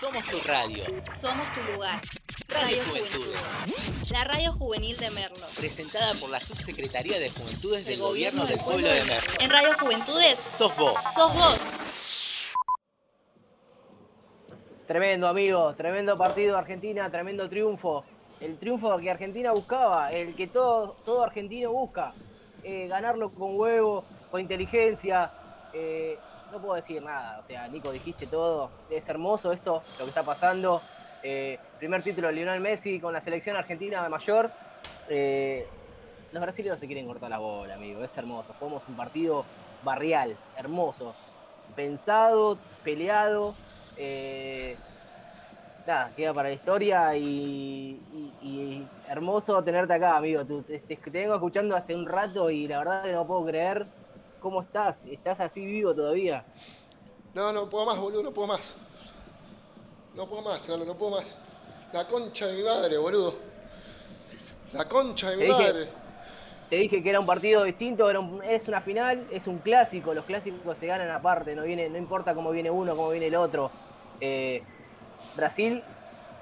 Somos tu radio. Somos tu lugar. Radio Radio Juventudes. Juventudes. La radio juvenil de Merlo. Presentada por la Subsecretaría de Juventudes del El Gobierno del Pueblo de Merlo. En Radio Juventudes, Sos vos. sos vos. Tremendo, amigos, tremendo partido de Argentina, tremendo triunfo. El triunfo que Argentina buscaba, el que todo, todo argentino busca. Eh, ganarlo con huevo, con inteligencia. eh, no puedo decir nada, o sea, Nico, dijiste todo. Es hermoso esto, lo que está pasando. Eh, primer título de Lionel Messi con la selección argentina de mayor. Eh, los brasileños se quieren cortar la bola, amigo, es hermoso. Jugamos un partido barrial, hermoso. Pensado, peleado. eh, nada, queda para la historia y, hermoso tenerte acá, amigo. Te, te- te vengo escuchando hace un rato y la verdad que no puedo creer cómo estás. Estás así vivo todavía. No, no puedo más, boludo, no puedo más. No puedo más, no, no puedo más. La concha de mi madre, boludo. La concha de mi Te dije- madre. Te dije que era un partido distinto, era un- es una final, es un clásico. Los clásicos se ganan aparte, no, viene, no importa cómo viene uno, cómo viene el otro. Eh, Brasil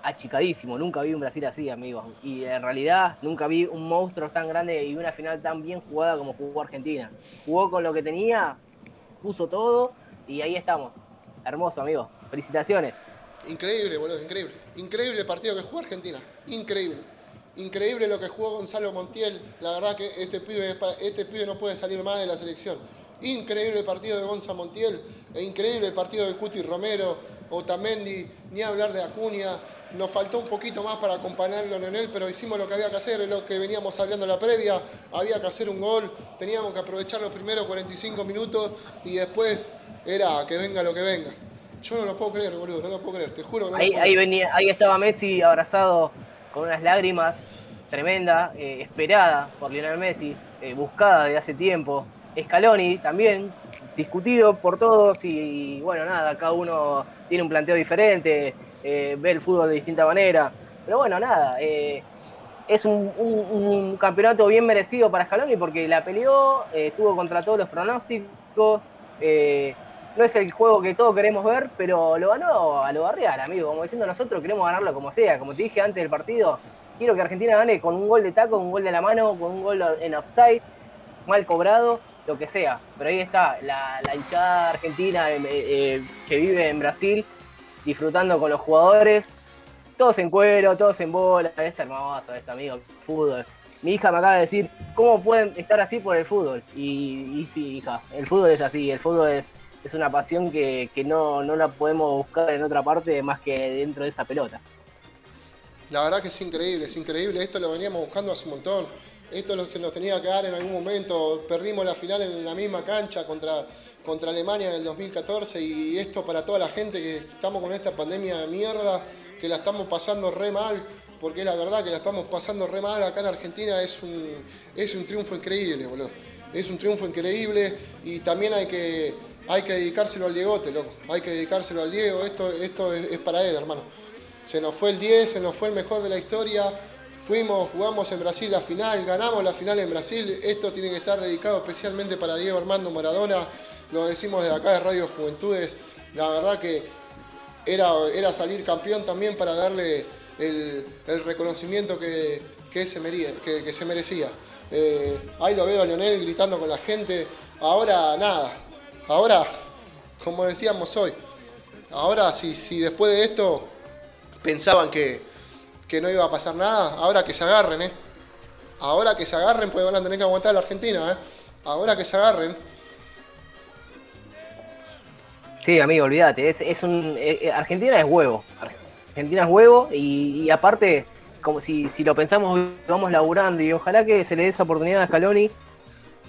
achicadísimo, nunca vi un Brasil así, amigos. Y en realidad nunca vi un monstruo tan grande y una final tan bien jugada como jugó Argentina. Jugó con lo que tenía, puso todo y ahí estamos. Hermoso, amigo. Felicitaciones. Increíble, boludo, increíble. Increíble el partido que jugó Argentina. Increíble. Increíble lo que jugó Gonzalo Montiel. La verdad que este pibe, este pibe no puede salir más de la selección. Increíble el partido de Gonza Montiel. E increíble el partido de Cuti Romero, Otamendi, ni hablar de Acuña. Nos faltó un poquito más para acompañarlo en él, pero hicimos lo que había que hacer, es lo que veníamos hablando en la previa. Había que hacer un gol, teníamos que aprovechar los primeros 45 minutos y después era que venga lo que venga. Yo no lo puedo creer, boludo, no lo puedo creer, te juro que no Ahí, venía, ahí estaba Messi abrazado con unas lágrimas tremenda, eh, esperada por Lionel Messi, eh, buscada de hace tiempo. Scaloni también, discutido por todos y, bueno, nada, cada uno tiene un planteo diferente, eh, ve el fútbol de distinta manera. Pero bueno, nada, eh, es un, campeonato bien merecido para Scaloni porque la peleó, eh, estuvo contra todos los pronósticos. no es el juego que todos queremos ver, pero lo ganó a lo barrial, amigo. Como diciendo nosotros queremos ganarlo como sea. Como te dije antes del partido, quiero que Argentina gane con un gol de taco, un gol de la mano, con un gol en offside, mal cobrado, lo que sea. Pero ahí está, la, hinchada argentina eh, eh, que vive en Brasil, disfrutando con los jugadores, todos en cuero, todos en bola. Es hermoso esto, amigo, fútbol. Mi hija me acaba de decir, ¿cómo pueden estar así por el fútbol? Y, y sí, hija, el fútbol es así, el fútbol es, es una pasión que, que no, no la podemos buscar en otra parte más que dentro de esa pelota. La verdad que es increíble, es increíble. Esto lo veníamos buscando hace un montón. Esto se nos tenía que dar en algún momento. Perdimos la final en la misma cancha contra, contra Alemania en el 2014 y esto para toda la gente que estamos con esta pandemia de mierda, que la estamos pasando re mal, porque la verdad que la estamos pasando re mal acá en Argentina, es un, es un triunfo increíble, boludo. Es un triunfo increíble y también hay que, hay que dedicárselo al Diegote, loco. Hay que dedicárselo al Diego, esto, esto es- es para él, hermano. Se nos fue el 10, se nos fue el mejor de la historia. Fuimos, jugamos en Brasil la final, ganamos la final en Brasil. Esto tiene que estar dedicado especialmente para Diego Armando Maradona. Lo decimos desde acá de Radio Juventudes. La verdad que era, era salir campeón también para darle el, reconocimiento que, que él se merecía. Que, que se merecía. Eh, ahí lo veo a Leonel gritando con la gente. Ahora nada. Ahora, como decíamos hoy, ahora si, si después de esto pensaban que, que no iba a pasar nada, ahora que se agarren, ¿eh? Ahora que se agarren, pues van a tener que aguantar la Argentina, ¿eh? Ahora que se agarren. Sí, amigo, olvídate. Es, es un, eh, eh, Argentina es huevo. Argentina es huevo y, aparte, como si, si lo pensamos, vamos laburando y ojalá que se le dé esa oportunidad a Scaloni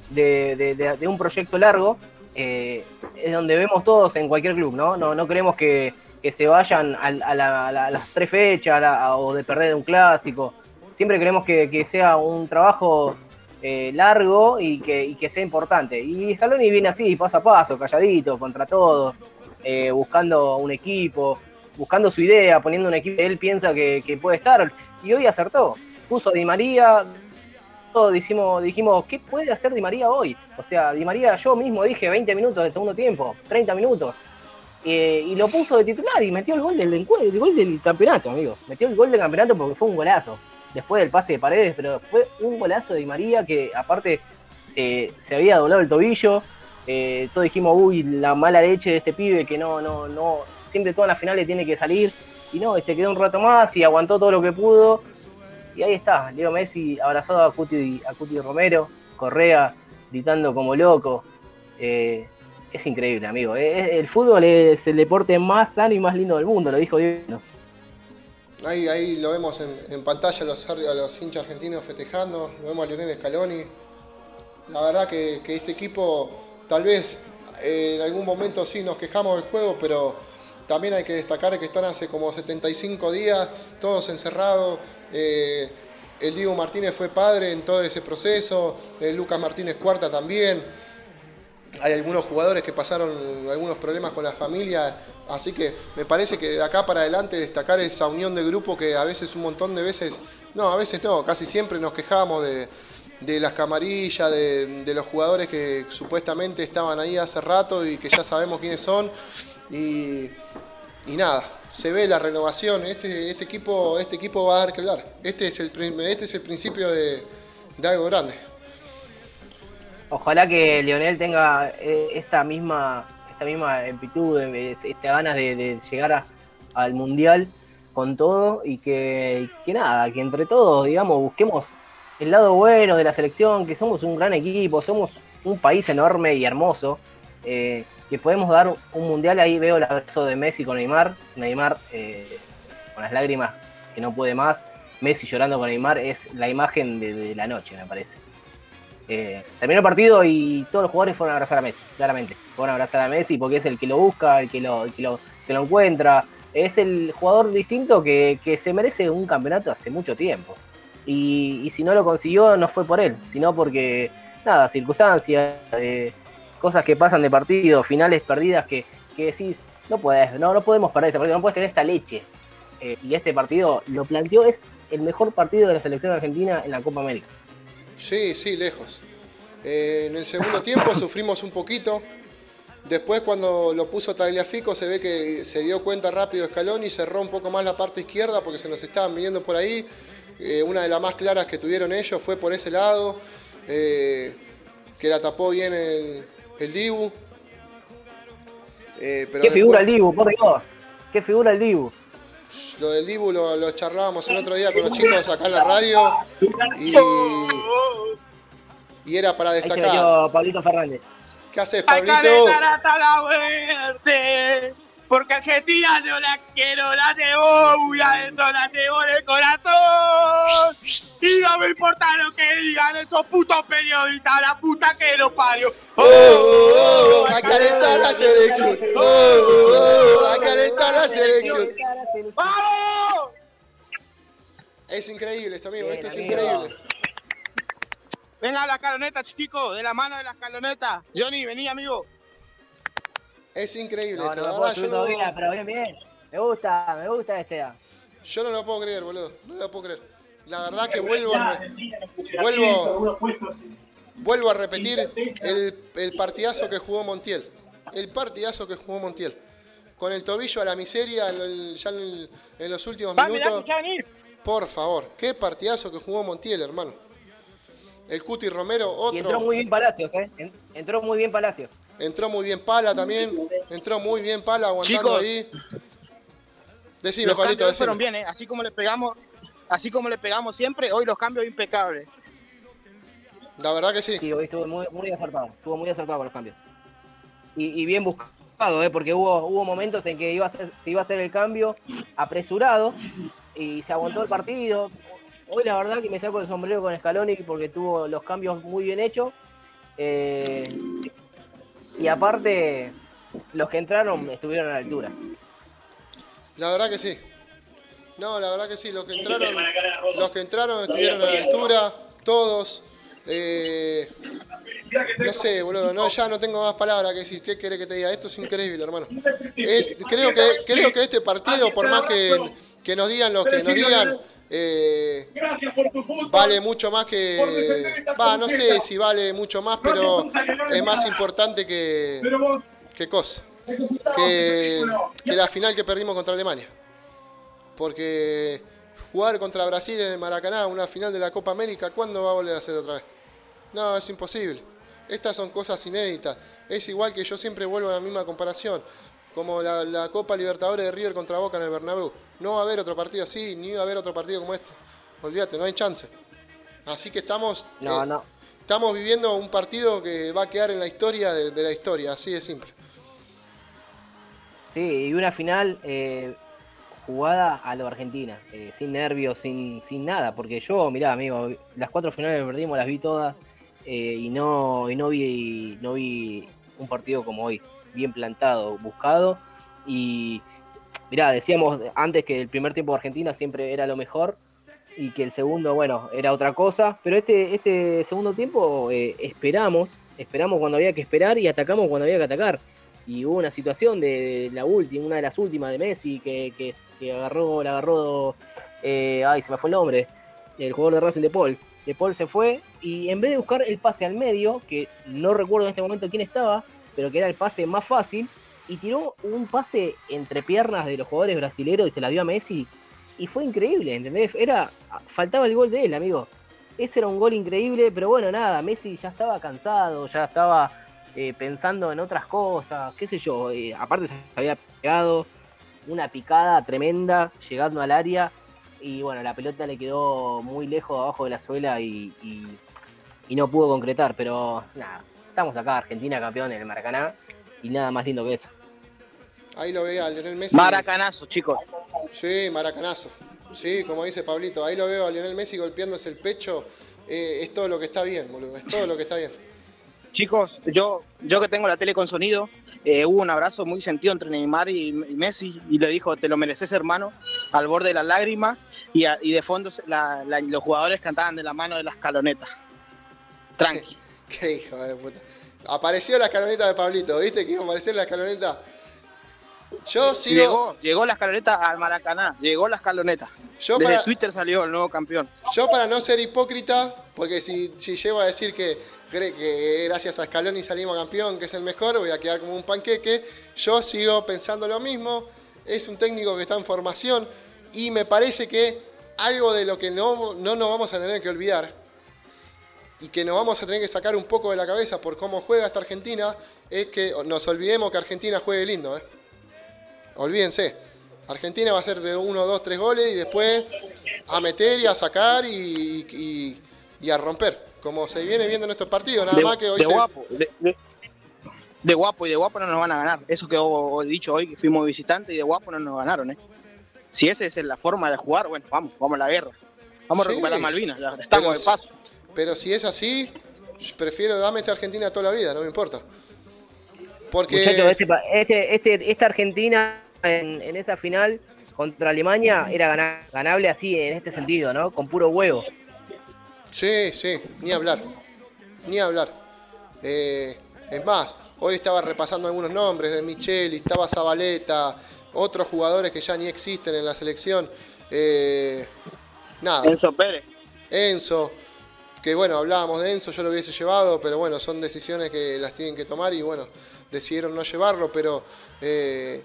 de, de- un proyecto largo. eh, es donde vemos todos en cualquier club, ¿no? No, no queremos que, que se vayan al- a, la- a la- a las tres fechas a o de perder un clásico. Siempre queremos que, sea un trabajo eh, largo y que, sea importante. Y Scaloni viene así, paso a paso, calladito, contra todos, eh, buscando un equipo, buscando su idea, poniendo un equipo que él piensa que, que puede estar. Y hoy acertó. Puso a Di María, todos dijimos, dijimos, ¿qué puede hacer Di María hoy? O sea, Di María, yo mismo dije 20 minutos del segundo tiempo, 30 minutos. Eh, y lo puso de titular y metió el gol del, el gol del campeonato, amigo. Metió el gol del campeonato porque fue un golazo. Después del pase de paredes, pero fue un golazo de Di María que aparte eh, se había doblado el tobillo. Eh, todos dijimos, uy, la mala leche de este pibe que no, no, no, siempre todas las finales tiene que salir. Y no, y se quedó un rato más y aguantó todo lo que pudo. Y ahí está, Leo Messi abrazado a Cuti, a Cuti Romero, Correa gritando como loco. Eh, es increíble, amigo. el fútbol es el deporte más sano y más lindo del mundo, lo dijo Diego. Ahí, ahí lo vemos en, pantalla a los, hinchas argentinos festejando, lo vemos a Lionel Scaloni. La verdad que, este equipo, tal vez eh, en algún momento sí nos quejamos del juego, pero también hay que destacar que están hace como 75 días, todos encerrados. Eh, el Diego Martínez fue padre en todo ese proceso, el Lucas Martínez cuarta también hay algunos jugadores que pasaron algunos problemas con la familia, así que me parece que de acá para adelante destacar esa unión de grupo que a veces un montón de veces, no, a veces no, casi siempre nos quejamos de, las camarillas, de, los jugadores que supuestamente estaban ahí hace rato y que ya sabemos quiénes son. Y, nada, se ve la renovación. Este, este, equipo, este equipo va a dar que hablar. Este es el, este es el principio de algo grande. Ojalá que Lionel tenga eh, esta misma, esta misma amplitud, esta ganas de, llegar al mundial con todo y que, nada, que entre todos, digamos, busquemos el lado bueno de la selección, que somos un gran equipo, somos un país enorme y hermoso, eh, que podemos dar un mundial. Ahí veo el abrazo de Messi con Neymar, Neymar eh, con las lágrimas que no puede más, Messi llorando con Neymar, es la imagen de la noche, me parece. Eh, terminó el partido y todos los jugadores fueron a abrazar a Messi, claramente. Fueron a abrazar a Messi porque es el que lo busca, el que lo, lo, encuentra. Es el jugador distinto que, se merece un campeonato hace mucho tiempo. Y, si no lo consiguió, no fue por él, sino porque, nada, circunstancias, eh, cosas que pasan de partido, finales perdidas que, que decís, no puedes, no, no podemos perder este partido, no puedes tener esta leche. Eh, y este partido lo planteó, es el mejor partido de la selección argentina en la Copa América. Sí, sí, lejos. Eh, en el segundo tiempo sufrimos un poquito. Después cuando lo puso Tagliafico se ve que se dio cuenta rápido Escalón y cerró un poco más la parte izquierda porque se nos estaban viniendo por ahí. Eh, una de las más claras que tuvieron ellos fue por ese lado, eh, que la tapó bien el, el Dibu. ¿Qué figura el Dibu, por Dios? ¿Qué figura el Dibu? Lo del Dibu lo, charlábamos el otro día con los chicos acá en la radio y, y era para destacar. Pablito Fernández. ¿Qué haces, Pablito? Porque Argentina yo la quiero, la llevo muy adentro, la llevo en el corazón. Y no me importa lo que digan esos putos periodistas, la puta que los parió. Oh, oh, oh, a calentar la selección. Oh, oh, oh, a calentar la selección. ¡Vamos! Es increíble esto, amigo, esto es increíble. Venga la escaloneta, chico, de la mano de la escaloneta. Johnny, vení, amigo. Es increíble esto, la verdad. Yo no... pero bien, bien. Me gusta, me gusta este. Yo no lo puedo creer, boludo. No lo puedo creer. La verdad que vuelvo a, vuelvo, vuelvo a repetir el, el partidazo que jugó Montiel. El partidazo que jugó Montiel. Con el tobillo a la miseria ya en, los últimos minutos. Por favor, qué partidazo que jugó Montiel, hermano. El Cuti Romero, otro. entró muy bien Palacios, ¿eh? Entró muy bien Palacios. Entró muy bien Pala también. Entró muy bien Pala aguantando ahí. Decime, los Palito, decime. fueron bien, ¿eh? Así como le pegamos, así como le pegamos siempre, hoy los cambios impecables. La verdad que sí. Sí, hoy estuvo muy, muy acertado. Estuvo muy acertado con los cambios. Y, bien buscado, ¿eh? porque hubo, hubo momentos en que iba a ser, se iba a hacer el cambio apresurado y se aguantó el partido. Hoy la verdad que me saco el sombrero con Scaloni porque tuvo los cambios muy bien hechos. Eh, y aparte, los que entraron estuvieron a la altura. La verdad que sí. No, la verdad que sí, los que entraron, los que entraron estuvieron a la altura, todos. Eh, no sé, boludo, no, ya no tengo más palabras que decir. ¿Qué querés que te diga? Esto es increíble, hermano. creo, que, creo que este partido, por más que, que nos digan lo que nos digan, eh, vale mucho más que. Va, no sé si vale mucho más, pero es más importante que. ¿Qué cosa? que, que la final que perdimos contra Alemania. Porque jugar contra Brasil en el Maracaná, una final de la Copa América, ¿cuándo va a volver a hacer otra vez? No, es imposible. Estas son cosas inéditas. Es igual que yo siempre vuelvo a la misma comparación. Como la, la Copa Libertadores de River contra Boca en el Bernabéu. No va a haber otro partido así, ni va a haber otro partido como este. Olvídate, no hay chance. Así que estamos, No, eh, no. estamos viviendo un partido que va a quedar en la historia de, de la historia, así de simple. Sí, y una final eh, jugada a lo Argentina, eh, sin nervios, sin, sin nada, porque yo, mirá, amigo, las cuatro finales que perdimos las vi todas y no y no vi no vi un partido como hoy, bien plantado, buscado. Y mirá, decíamos antes que el primer tiempo de Argentina siempre era lo mejor y que el segundo, bueno, era otra cosa, pero este este segundo tiempo eh, esperamos, esperamos cuando había que esperar y atacamos cuando había que atacar. Y hubo una situación de la última, una de las últimas de Messi que, que, agarró, la agarró, eh, ay, se me fue el nombre, el jugador de Racing de Paul. De Paul se fue y en vez de buscar el pase al medio, que no recuerdo en este momento quién estaba, pero que era el pase más fácil, y tiró un pase entre piernas de los jugadores brasileños y se la dio a Messi. Y fue increíble, ¿entendés? Era, faltaba el gol de él, amigo. Ese era un gol increíble, pero bueno, nada, Messi ya estaba cansado, ya estaba eh, pensando en otras cosas, qué sé yo. eh, aparte se había pegado una picada tremenda llegando al área y bueno, la pelota le quedó muy lejos abajo de la suela y, y- y no pudo concretar, pero nada, estamos acá, Argentina campeón en el Maracaná y nada más lindo que eso. Ahí lo ve a Lionel Messi. Maracanazo, chicos. Sí, maracanazo. Sí, como dice Pablito, ahí lo veo a Lionel Messi golpeándose el pecho. Eh, es todo lo que está bien, boludo. Es todo lo que está bien. Chicos, yo, yo que tengo la tele con sonido, eh, hubo un abrazo muy sentido entre Neymar y, y Messi y le dijo, te lo mereces hermano, al borde de las lágrimas y, a- y de fondo se- la- la- los jugadores cantaban de la mano de la escaloneta. Tranqui. Qué hijo de puta. Apareció la escaloneta de Pablito, ¿viste? Que iba a aparecer la escaloneta. Yo sigo. Llegó, llegó la escaloneta al Maracaná, llegó la escaloneta. Yo Desde para- Twitter salió el nuevo campeón. Yo para no ser hipócrita, porque si, si llego a decir que, que gracias a Scaloni salimos campeón, que es el mejor, voy a quedar como un panqueque. Yo sigo pensando lo mismo. Es un técnico que está en formación y me parece que algo de lo que no, no nos vamos a tener que olvidar y que nos vamos a tener que sacar un poco de la cabeza por cómo juega esta Argentina es que nos olvidemos que Argentina juegue lindo. ¿eh? Olvídense. Argentina va a ser de uno, dos, tres goles y después a meter y a sacar y, y- y a romper. Como se viene viendo en estos partidos, nada de, más que hoy de se- guapo, de, guapo y de guapo no nos van a ganar. Eso que he dicho hoy, que fuimos visitantes y de guapo no nos ganaron, ¿eh? Si esa es la forma de jugar, bueno, vamos, vamos a la guerra. Vamos a Sí, recuperar Malvinas, estamos de paso. Pero si es así, prefiero dame esta Argentina toda la vida, no me importa. Porque Muchachos, este, este, este- esta Argentina en, en esa final contra Alemania era gana- ganable así en este sentido, ¿no? Con puro huevo. Sí, sí, ni hablar. Ni hablar. Eh, es más, hoy estaba repasando algunos nombres de Micheli, estaba Zabaleta, otros jugadores que ya ni existen en la selección. Eh, nada, Enzo Pérez. Enzo, que bueno, hablábamos de Enzo, yo lo hubiese llevado, pero bueno, son decisiones que las tienen que tomar y bueno, decidieron no llevarlo, pero eh,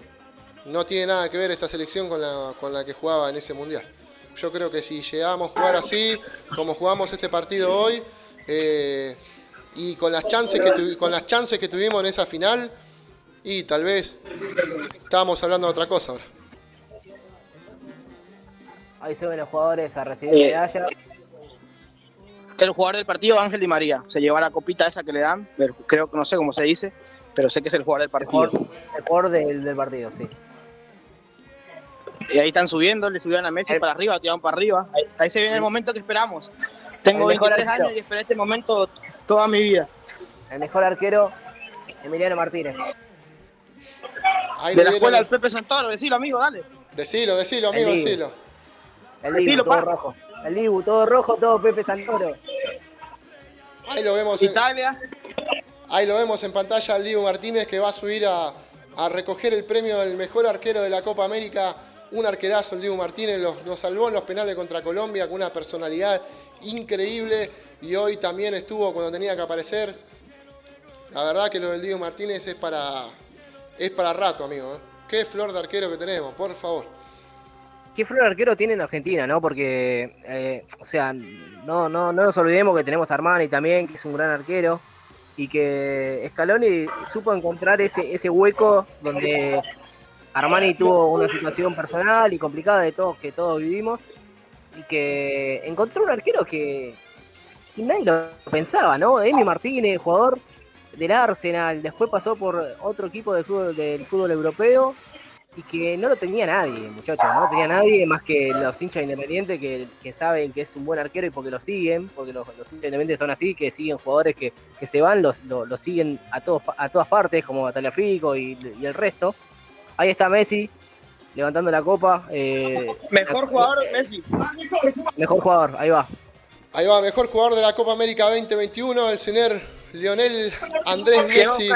no tiene nada que ver esta selección con la, con la que jugaba en ese mundial. Yo creo que si llegamos a jugar así, como jugamos este partido hoy, eh, y con las, chances que con las chances que tuvimos en esa final, y tal vez estábamos hablando de otra cosa ahora. Ahí se ven los jugadores a recibir Eh, medalla. El jugador del partido, Ángel Di María. Se lleva la copita esa que le dan, pero creo que no sé cómo se dice, pero sé que es el jugador del El partido. jugador, el jugador del, del partido, sí. Y ahí están subiendo, le subieron a Messi El- para arriba, lo tiraron para arriba. Ahí, ahí se viene el momento que esperamos. Tengo El mejor 23 arquero. años y esperé este momento toda mi vida. El mejor arquero, Emiliano Martínez. Ahí De la escuela del Pepe Santoro, decilo amigo, dale. Decilo, decilo, amigo, decilo. El Decilo, rojo. El Dibu, todo rojo, todo Pepe Santoro. Ahí lo vemos en, Italia, Ahí lo vemos en pantalla al Diego Martínez que va a subir a, a recoger el premio del mejor arquero de la Copa América. Un arquerazo el Diego Martínez, los- nos salvó en los penales contra Colombia con una personalidad increíble y hoy también estuvo cuando tenía que aparecer. La verdad que lo del Diego Martínez es para, es para rato, amigo. ¿eh? Qué flor de arquero que tenemos, por favor. ¿Qué flor arquero tiene en Argentina, no? Porque, eh, o sea, no, no, no nos olvidemos que tenemos a Armani también, que es un gran arquero, y que Scaloni supo encontrar ese, ese hueco donde Armani tuvo una situación personal y complicada de todos que todos vivimos, y que encontró un arquero que nadie lo pensaba, ¿no? Emi Martínez, jugador del Arsenal, después pasó por otro equipo de fútbol, del fútbol europeo y que no lo tenía nadie, muchachos, no lo tenía nadie más que los hinchas independientes que, que saben que es un buen arquero y porque lo siguen, porque los, los hinchas independientes son así, que siguen jugadores que, que se van, los, los, los siguen a, todos, a todas partes, como Fico y, y el resto. Ahí está Messi, levantando la copa. Eh, Mejor jugador Messi. mejor jugador, ahí va. Ahí va, mejor jugador de la Copa América 2021, el señor Lionel Andrés Messi.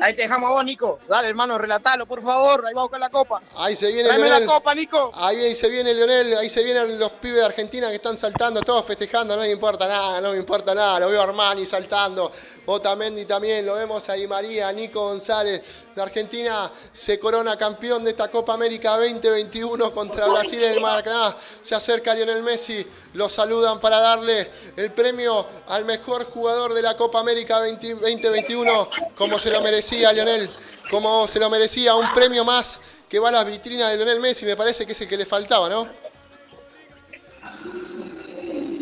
Ahí te dejamos a vos, Nico. Dale, hermano, relatalo, por favor. Ahí vamos con la copa. Ahí se viene Tráeme Lionel. la copa, Nico. Ahí se viene Lionel, ahí se vienen los pibes de Argentina que están saltando, todos festejando, no me importa nada, no me importa nada, lo veo a Armani saltando, Otamendi también, lo vemos ahí María, Nico González, de Argentina se corona campeón de esta Copa América 2021 contra Brasil en el Maracaná, se acerca Lionel Messi, lo saludan para darle el premio al mejor jugador de la Copa América 20 2021, como se lo merecía Lionel, como se lo merecía, un premio más que va a la vitrina de Lionel Messi, me parece que es el que le faltaba, ¿no?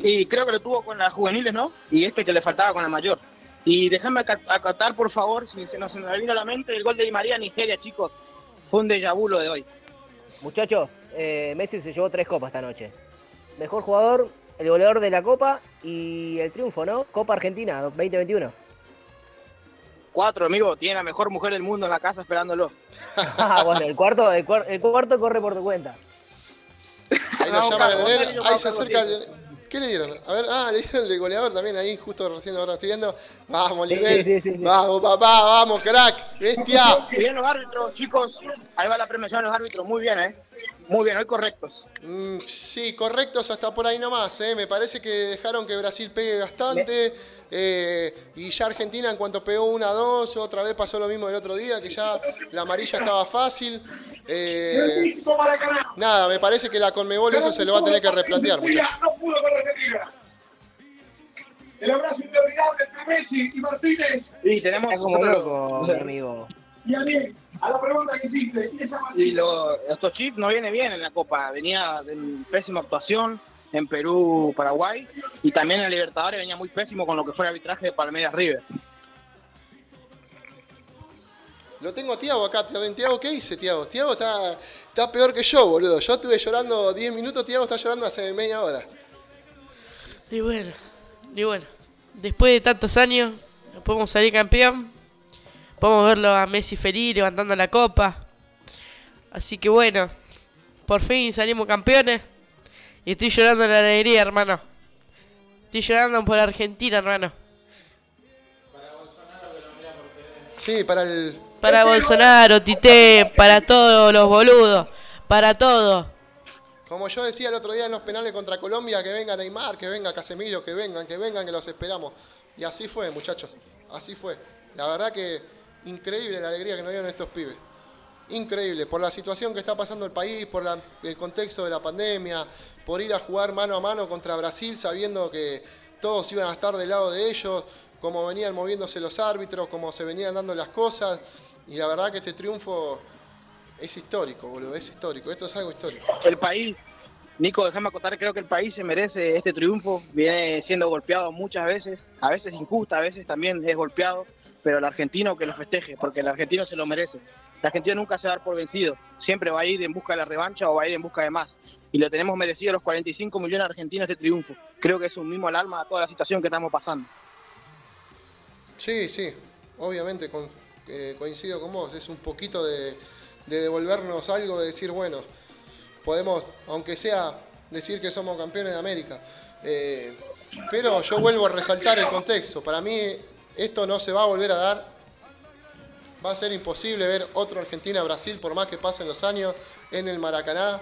Y creo que lo tuvo con las juveniles, ¿no? Y este que le faltaba con la mayor. Y déjame aca- acatar, por favor, si se nos, vino a la mente el gol de Di María a Nigeria, chicos. Fue un déjà vu lo de hoy. Muchachos, eh, Messi se llevó tres copas esta noche. Mejor jugador, el goleador de la Copa y el triunfo, ¿no? Copa Argentina 2021. Cuatro, amigo. Tiene la mejor mujer del mundo en la casa esperándolo. Ah, bueno, el cuarto, el, cuar- el cuarto corre por tu cuenta. Ahí lo Vamos, llaman Rosario, ahí se acerca siempre. ¿Qué le dieron? A ver, ah, le dieron el de goleador también ahí, justo recién ahora estoy viendo. Vamos, Sí, Lionel. sí, sí, sí. Vamos, papá, vamos, crack, bestia. Bien los árbitros, chicos. Ahí va la premiación de los árbitros. Muy bien, ¿eh? Muy bien, hoy correctos. Mm, sí, correctos hasta por ahí nomás. ¿eh? Me parece que dejaron que Brasil pegue bastante. eh, y ya Argentina, en cuanto pegó una dos, otra vez pasó lo mismo del otro día, que ya la amarilla estaba fácil. Eh, nada, me parece que la Conmebol eso se lo va a tener que replantear, muchachos. El abrazo interminable entre Messi y Martínez. Y tenemos Está como loco, mi amigo. Y a mí, a la pregunta que hiciste, ¿quién es esa Y lo, estos chips no viene bien en la Copa. Venía de pésima actuación en Perú, Paraguay. Y también en Libertadores venía muy pésimo con lo que fue el arbitraje de Palmeiras River. Lo tengo a Tiago acá también. Tiago, ¿qué dice Tiago? Tiago está, está peor que yo, boludo. Yo estuve llorando 10 minutos, Tiago está llorando hace media hora. Y bueno, y bueno, después de tantos años, podemos salir campeón. Podemos verlo a Messi feliz levantando la copa. Así que bueno, por fin salimos campeones. Y estoy llorando de la alegría, hermano. Estoy llorando por Argentina, hermano. Sí, para el. Para Bolsonaro, Tite, para todos los boludos, para todo. Como yo decía el otro día en los penales contra Colombia, que venga Neymar, que venga Casemiro, que vengan, que vengan, que los esperamos. Y así fue, muchachos. Así fue. La verdad que increíble la alegría que nos dieron estos pibes. Increíble, por la situación que está pasando el país, por el contexto de la pandemia, por ir a jugar mano a mano contra Brasil sabiendo que todos iban a estar del lado de ellos, cómo venían moviéndose los árbitros, cómo se venían dando las cosas. Y la verdad que este triunfo es histórico, boludo, es histórico. Esto es algo histórico. El país, Nico, déjame acotar, creo que el país se merece este triunfo. Viene siendo golpeado muchas veces, a veces injusta, a veces también es golpeado. Pero el argentino que lo festeje, porque el argentino se lo merece. El argentino nunca se va a dar por vencido. Siempre va a ir en busca de la revancha o va a ir en busca de más. Y lo tenemos merecido los 45 millones de argentinos de triunfo. Creo que es un mismo al alma a toda la situación que estamos pasando. Sí, sí, obviamente con- eh, coincido con vos. Es un poquito de, de devolvernos algo, de decir, bueno, podemos, aunque sea, decir que somos campeones de América. Eh, pero yo vuelvo a resaltar el contexto. Para mí esto no se va a volver a dar. Va a ser imposible ver otro Argentina-Brasil por más que pasen los años en el Maracaná.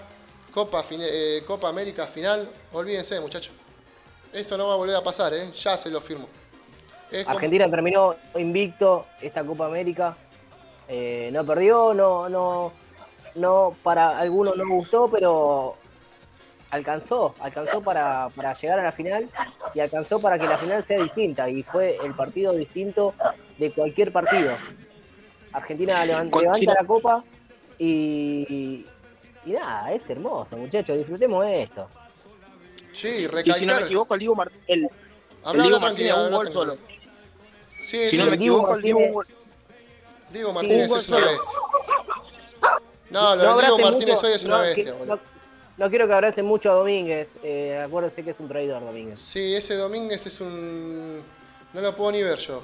Copa, eh, Copa América final. Olvídense, muchachos. Esto no va a volver a pasar, ¿eh? ya se lo firmo. Argentina terminó invicto esta Copa América. Eh, no perdió, no, no, no, para algunos no gustó, pero alcanzó, alcanzó para, para llegar a la final y alcanzó para que la final sea distinta y fue el partido distinto de cualquier partido. Argentina levanta, la copa y, y nada, es hermoso, muchachos, disfrutemos de esto. Sí, Y si no me recalcar. equivoco, el Diego, el, el Habla, Diego habla Martínez tranquilo, un habla gol solo. tranquilo. Sí, Si no me equivoco, el Diego. Diego Martínez es una bestia. No, lo de Diego Martínez mucho- hoy es una no, bestia, que- no- no quiero que abrace mucho a Domínguez, eh, acuérdense que es un traidor Domínguez. Sí, ese Domínguez es un. No lo puedo ni ver yo.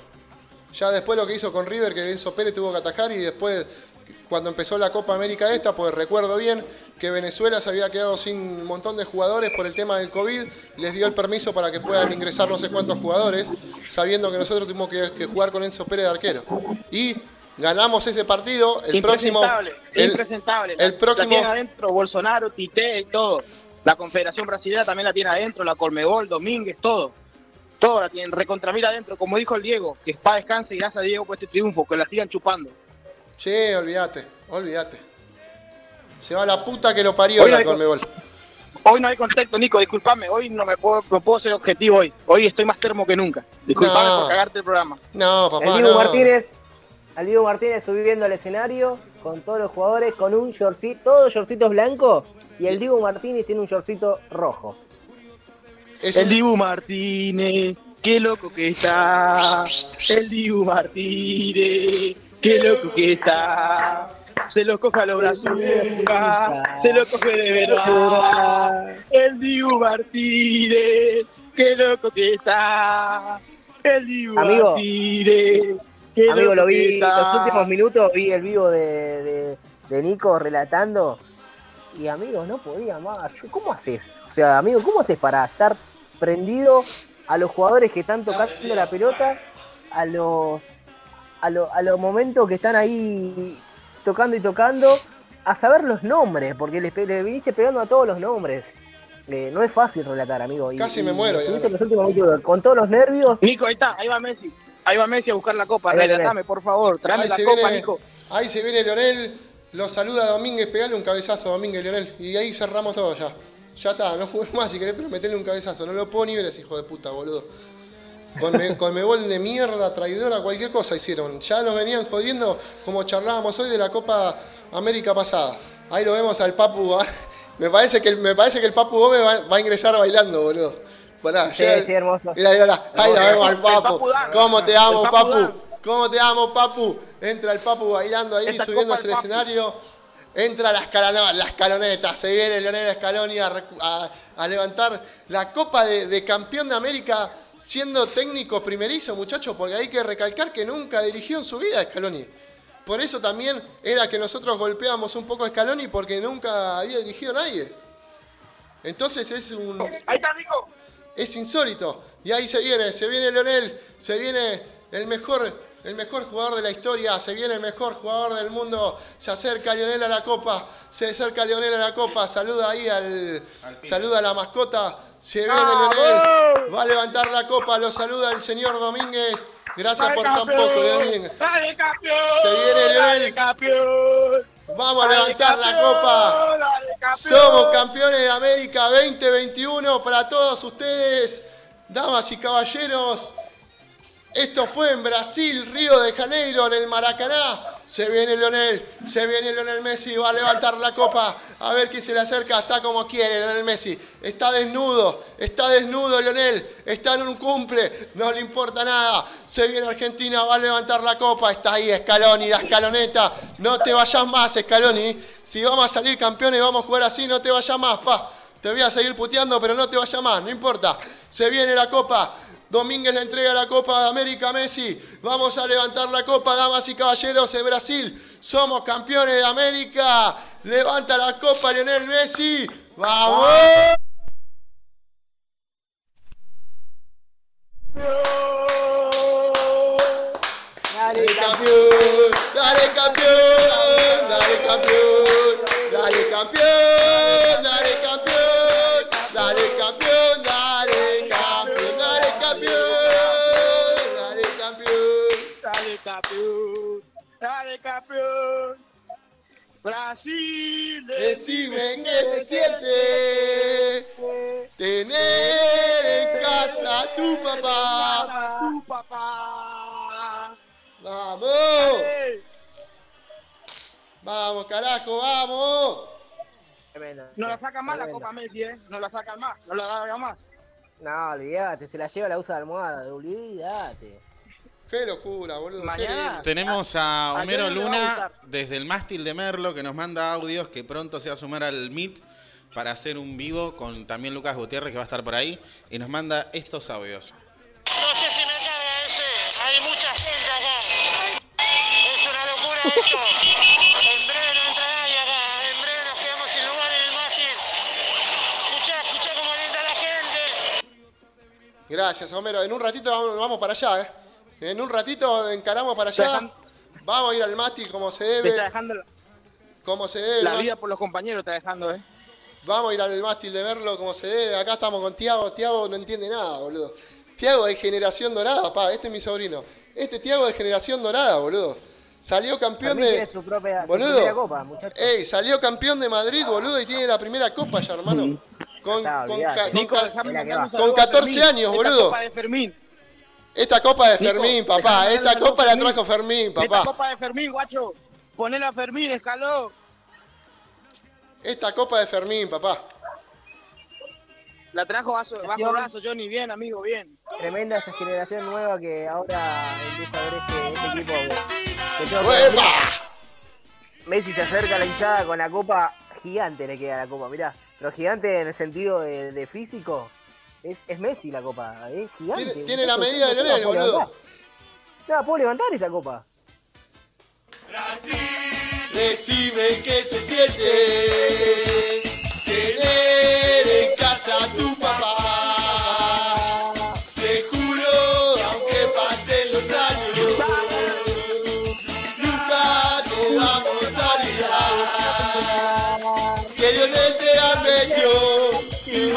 Ya después lo que hizo con River, que Enzo Pérez tuvo que atajar y después, cuando empezó la Copa América esta, pues recuerdo bien que Venezuela se había quedado sin un montón de jugadores por el tema del COVID, les dio el permiso para que puedan ingresar no sé cuántos jugadores, sabiendo que nosotros tuvimos que, que jugar con Enzo Pérez de arquero. Y ganamos ese partido, el próximo... impresentable, el- impresentable. el La- próximo- La tiene adentro Bolsonaro, Tite y todo. La Confederación Brasileña también la tiene adentro, la Colmebol, Domínguez, todo. Todo la tienen recontramil adentro, como dijo el Diego, que para descanse y gracias a Diego por este triunfo, que la sigan chupando. Sí, olvídate, olvídate. Se va la puta que lo parió la Conmebol. Hoy no hay contexto, Nico, discúlpame, hoy no me puedo, no puedo ser objetivo hoy. Hoy estoy más termo que nunca. Disculpame No. por cagarte el programa. No, El papá, Diego no. Martínez, al Diego Martínez subiendo al escenario con todos los jugadores con un shortcito, todos shortcitos blancos y el Diego Martínez tiene un shortcito rojo. Es El un- Dibu Martínez, qué loco que está. El Dibu Martínez, qué loco que está. Se lo coja a los brazucas, se lo coge de verdad. El Dibu Martínez, qué loco que está. El Dibu Amigo. Martínez, Amigo, lo vi está. los últimos minutos, vi el vivo de, de- de Nico relatando. Y amigo, no podía más. ¿Cómo haces? O sea, amigo, ¿cómo haces para estar prendido a los jugadores que están tocando la pelota, a los, a, lo- a los momentos que están ahí tocando y tocando, a saber los nombres? Porque le, le viniste pegando a todos los nombres. Eh, no es fácil relatar, amigo. Y- Casi y me muero, estuviste ya, los últimos minutos con todos los nervios. Nico, ahí está, ahí va Messi. Ahí va Messi a buscar la copa. Relatame, por favor. Tráeme Ahí la se, copa, viene, Nico. ahí se viene Leonel, lo saluda Domínguez, pegale un cabezazo a Domínguez Leonel. Y ahí cerramos todo ya. Ya está, no jugues más si querés, pero metele un cabezazo. No lo puedo ni ver ese hijo de puta, boludo. Con, me, con Mebol de mierda, traidora, cualquier cosa hicieron. Ya nos venían jodiendo como charlábamos hoy de la Copa América pasada. Ahí lo vemos al Papu. ah, Me parece que el, me parece que el Papu Gómez va, va a ingresar bailando, boludo. Pará, Sí, llega- sí, hermoso. Mira, mira, mira. Ahí la vemos al El Papu. Papu Dan. ¿Cómo te amo, Papu? Dan. ¿Cómo te amo, Papu? Entra el Papu bailando ahí, Esa subiéndose al escenario. Entra la, escalona- la escaloneta. Se viene Leonel Scaloni a, recu- a- a levantar la Copa de, de Campeón de América siendo técnico primerizo, muchachos, porque hay que recalcar que nunca dirigió en su vida Scaloni. Por eso también era que nosotros golpeábamos un poco a Scaloni porque nunca había dirigido a nadie. Entonces es un, Ahí está, Nico. Es insólito. Y ahí se viene, se viene Leonel, se viene el mejor, el mejor jugador de la historia, se viene el mejor jugador del mundo, se acerca Leonel a la copa, se acerca Leonel a la copa, saluda ahí al, saluda a la mascota, se viene Leonel, va a levantar la copa, lo saluda el señor Domínguez, gracias por tan poco, Leonel. Se viene Leonel. Vamos a levantar la copa. Somos campeones de América 2021 para todos ustedes, damas y caballeros. Esto fue en Brasil, Río de Janeiro, en el Maracaná. Se viene Lionel, se viene Lionel Messi, va a levantar la copa. A ver quién se le acerca, está como quiere Lionel Messi. Está desnudo, está desnudo Lionel, está en un cumple, no le importa nada. Se viene Argentina, va a levantar la copa. Está ahí Scaloni, la escaloneta. No te vayas más, Scaloni. Si vamos a salir campeones vamos a jugar así, no te vayas más, pa. Te voy a seguir puteando, pero no te vayas más, no importa. Se viene la copa. Domínguez le entrega la Copa de América a Messi. Vamos a levantar la copa, damas y caballeros, de Brasil. Somos campeones de América. Levanta la copa Lionel Messi. ¡Vamos! Dale, Dale campeón, dale campeón, dale campeón, dale campeón, dale campeón. Brasil, Decime qué se siente tener en casa a tu papá. Tu papá. ¡Vamos! ¡Vamos, carajo, vamos! Tremendo. No la sacan más la. Copa Messi, ¿eh? No la sacan más, no la hagan más. No, olvídate, se la lleva la usa de almohada, olvídate. ¡Qué locura, boludo! Mañana. Tenemos a A Homero a Luna gustar. desde el mástil de Merlo que nos manda audios que pronto se va a sumar al Meet para hacer un vivo con también Lucas Gutiérrez que va a estar por ahí y nos manda estos audios. No sé si me cabe ese. Hay mucha gente acá. Es una locura esto. En breve no entra nadie acá. En breve nos quedamos sin lugar en el mástil. Escuchá, escuchá cómo linda la gente. Gracias, Homero. En un ratito vamos, vamos para allá, ¿eh? En un ratito encaramos para allá. Vamos a ir al mástil como se Te está debe. dejando la, Como se debe. la vida por los compañeros, está dejando, ¿eh? Vamos a ir al mástil de verlo como se debe. Acá estamos con Tiago. Tiago no entiende nada, boludo. Tiago de generación dorada, pa. Este es mi sobrino. Este Tiago de generación dorada, boludo. Salió campeón de. su propia, Boludo. copa. Ey, salió campeón de Madrid, boludo, y tiene la primera copa ya, hermano. Con, Está, con con Nico, ca- déjame Mira que mandar va. un saludo Con a 14 Fermín. años, boludo. Copa de Fermín. Esta copa de Fermín, papá. Esta copa la trajo Fermín, Esta papá. Copa de Fermín, guacho. Ponela a Fermín, escaló. Esta copa de Fermín, papá. La trajo bajo, bajo brazo, Johnny. Bien, amigo, bien. Tremenda esa generación nueva que ahora empieza a ver este, este equipo. que-. Messi se acerca a la hinchada con la copa gigante, le queda la copa, mirá. Pero gigante en el sentido de, de físico. Es, es Messi la copa, es gigante. Tiene, tiene la medida de Lionel, puedo boludo. levantar. No puedo levantar esa copa. Decime qué se siente tener en casa a tu papá.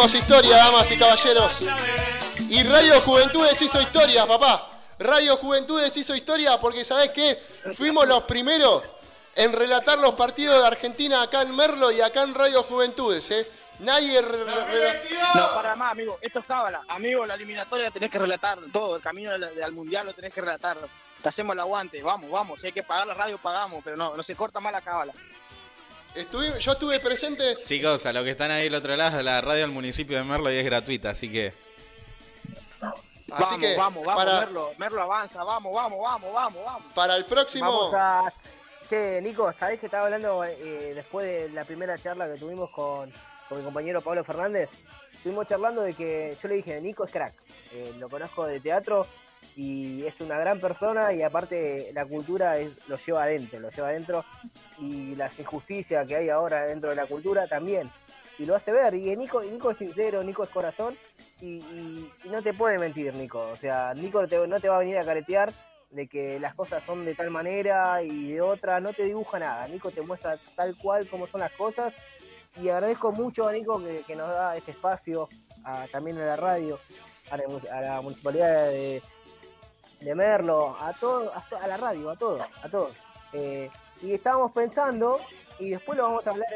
Historia, damas y caballeros. Y Radio Juventudes hizo historia, papá. Radio Juventudes hizo historia porque, ¿sabés qué? Fuimos los primeros en relatar los partidos de Argentina acá en Merlo y acá en Radio Juventudes, ¿eh? Nadie... No, para más, amigo. Esto es cábala. Amigo, la eliminatoria tenés que relatar todo. El camino al mundial lo tenés que relatar. Te hacemos el aguante. Vamos, vamos. Si hay que pagar la radio, pagamos. Pero no, no se corta más la cábala. Estuve- yo estuve presente... Chicos, a los que están ahí del otro lado, la radio del municipio de Merlo y es gratuita, así que Así vamos, que vamos, vamos. para, Merlo, Merlo avanza. Vamos, vamos, vamos, vamos, vamos. para el próximo... Vamos a. Che, Nico, ¿sabés que estaba hablando eh, después de la primera charla que tuvimos con, con mi compañero Pablo Fernández? Estuvimos charlando de que yo le dije, Nico es crack. Eh, lo conozco de teatro y es una gran persona y aparte la cultura es, lo lleva adentro, lo lleva adentro y las injusticias que hay ahora dentro de la cultura también. Y lo hace ver. Y Nico, Nico es sincero, Nico es corazón y, no te puede mentir, Nico. O sea, Nico no te, va a venir a caretear de que las cosas son de tal manera y de otra, no te dibuja nada. Nico te muestra tal cual como son las cosas y agradezco mucho a Nico que, nos da este espacio, a- también a la radio, a la, a la municipalidad de, de Merlo, a todo, a, to- a la radio, a todos, a todos. Eh, y estábamos pensando, y después lo vamos a hablar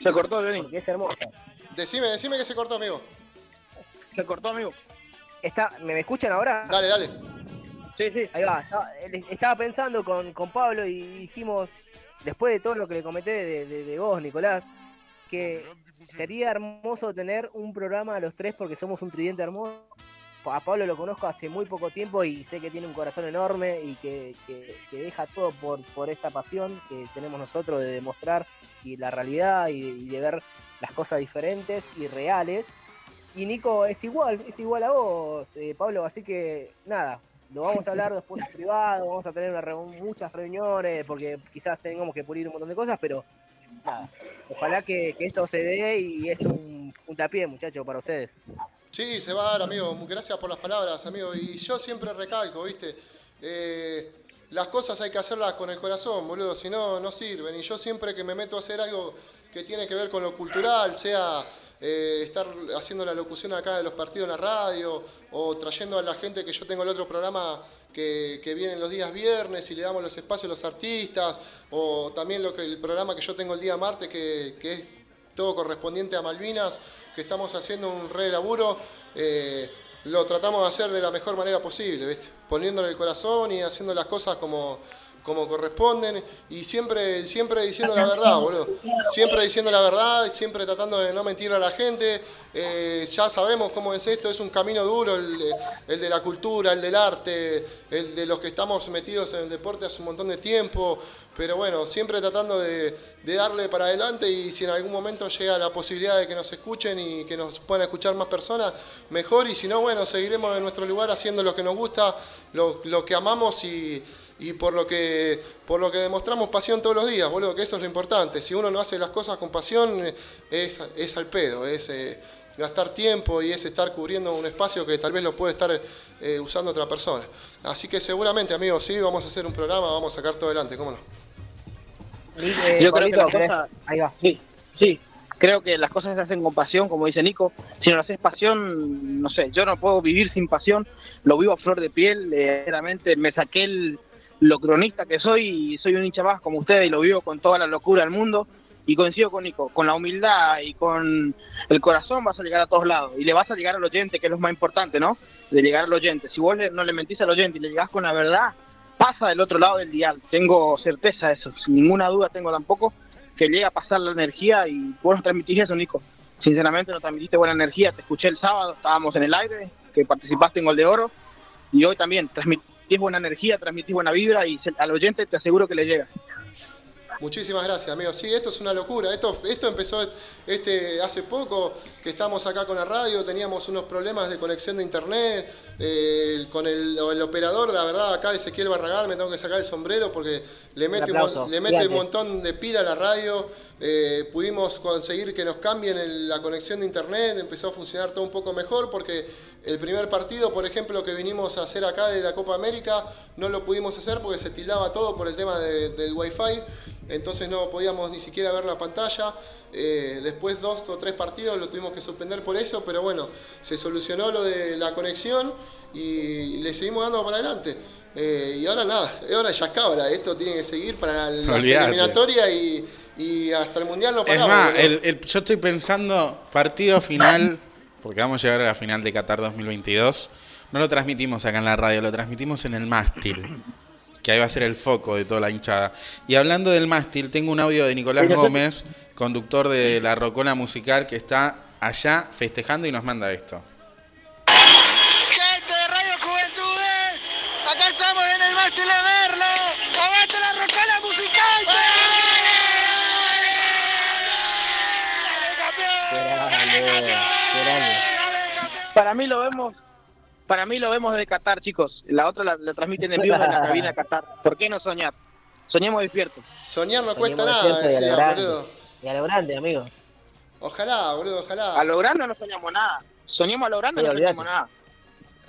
Se cortó, Johnny. porque es hermoso. Decime, decime que se cortó, amigo. Se cortó, amigo. Está, ¿me, me escuchan ahora? Dale, dale. Sí, sí. Ahí va, estaba, estaba pensando con, con Pablo y dijimos, después de todo lo que le comenté de, de- de vos, Nicolás, que sería hermoso tener un programa a los tres porque somos un tridente hermoso a Pablo lo conozco hace muy poco tiempo y sé que tiene un corazón enorme y que, que- deja todo por, por esta pasión que tenemos nosotros de demostrar y la realidad y, de ver las cosas diferentes y reales. Y Nico es igual, es igual a vos, eh, Pablo, así que nada, lo vamos a hablar después en privado, vamos a tener una muchas reuniones porque quizás tengamos que pulir un montón de cosas, pero nada, ojalá que, esto se dé y es un puntapié, muchachos, para ustedes. Sí, se va a dar, amigo. Gracias por las palabras, amigo. Y yo siempre recalco, ¿viste? Eh, las cosas hay que hacerlas con el corazón, boludo. Si no, no sirven. Y yo siempre que me meto a hacer algo que tiene que ver con lo cultural, sea eh, estar haciendo la locución acá de los partidos en la radio o trayendo a la gente que yo tengo el otro programa que, que viene los días viernes y le damos los espacios a los artistas o también lo que el programa que yo tengo el día martes que, que es todo correspondiente a Malvinas, que estamos haciendo un re laburo, eh, lo tratamos de hacer de la mejor manera posible, poniéndole el corazón y haciendo las cosas como, como corresponden y siempre, siempre diciendo la verdad, boludo. Siempre diciendo la verdad y siempre tratando de no mentir a la gente. Eh, ya sabemos cómo es esto, es un camino duro el, de- el de la cultura, el del arte, el de los que estamos metidos en el deporte hace un montón de tiempo. Pero bueno, siempre tratando de, de darle para adelante y si en algún momento llega la posibilidad de que nos escuchen y que nos puedan escuchar más personas, mejor. Y si no, bueno, seguiremos en nuestro lugar haciendo lo que nos gusta, lo, lo que amamos y, y por lo que por lo que demostramos pasión todos los días, boludo, que eso es lo importante. Si uno no hace las cosas con pasión, es, es al pedo, es eh, gastar tiempo y es estar cubriendo un espacio que tal vez lo puede estar eh, usando otra persona. Así que seguramente, amigos, sí, vamos a hacer un programa, vamos a sacar todo adelante, ¿cómo no? Eh, Yo creo que Pablito, las ¿querés? cosas- Ahí va. Sí, sí. Creo que las cosas se hacen con pasión, como dice Nico. Si no lo haces pasión, no sé, yo no puedo vivir sin pasión. Lo vivo a flor de piel. eh, me saqué el, lo cronista que soy y soy un hincha más como ustedes y lo vivo con toda la locura del mundo. Y coincido con Nico, con la humildad y con el corazón vas a llegar a todos lados. Y le vas a llegar al oyente, que es lo más importante, ¿no? De llegar al oyente. Si vos no le mentís al oyente y le llegás con la verdad, pasa del otro lado del dial. Tengo certeza de eso, sin ninguna duda tengo tampoco que llega a pasar la energía y vos nos transmitís eso, Nico. Sinceramente nos transmitiste buena energía, te escuché el sábado, estábamos en el aire, que participaste en Gol de Oro y hoy también transmitís buena energía, transmitís buena vibra y al oyente te aseguro que le llega. Muchísimas gracias, amigo. Sí, esto es una locura. Esto, esto empezó este, hace poco, que estamos acá con la radio, teníamos unos problemas de conexión de internet, eh, con el, el operador, la verdad, acá Ezequiel Barragán, me tengo que sacar el sombrero porque le mete, un, le mete montón de pila a la radio. eh, pudimos conseguir que nos cambien el- la conexión de internet, empezó a funcionar todo un poco mejor porque el primer partido, por ejemplo, que vinimos a hacer acá de la Copa América, no lo pudimos hacer porque se tildaba todo por el tema de- del wifi entonces no podíamos ni siquiera ver la pantalla. Eh, después dos o tres partidos lo tuvimos que suspender por eso, pero bueno, se solucionó lo de la conexión y le seguimos dando para adelante. Eh, y ahora nada, ahora ya cabra, esto tiene que seguir para la eliminatoria y, y hasta el mundial no Es paramos. más, el- el- yo estoy pensando partido final, porque vamos a llegar a la final de Qatar 2022. No lo transmitimos acá en la radio, lo transmitimos en el mástil, que ahí va a ser el foco de toda la hinchada. Y hablando del mástil, tengo un audio de Nicolás Gómez, conductor de la Rocola Musical, que está allá festejando y nos manda esto. Gente de Radio Juventudes, acá estamos en el mástil de Merlo. ¡Aguante la rocola musical! Para mí lo vemos, para mí lo vemos desde Qatar, chicos. La otra la, la transmiten en vivo en la cabina de Qatar. ¿Por qué no soñar? Soñemos despiertos. Soñar no Soñemos cuesta nada, despiertos y a lo decía, grande. boludo. Y a lo grande, amigo. Ojalá, boludo, ojalá. A lo grande no soñamos nada. Soñemos a lo grande Sí, no soñamos nada.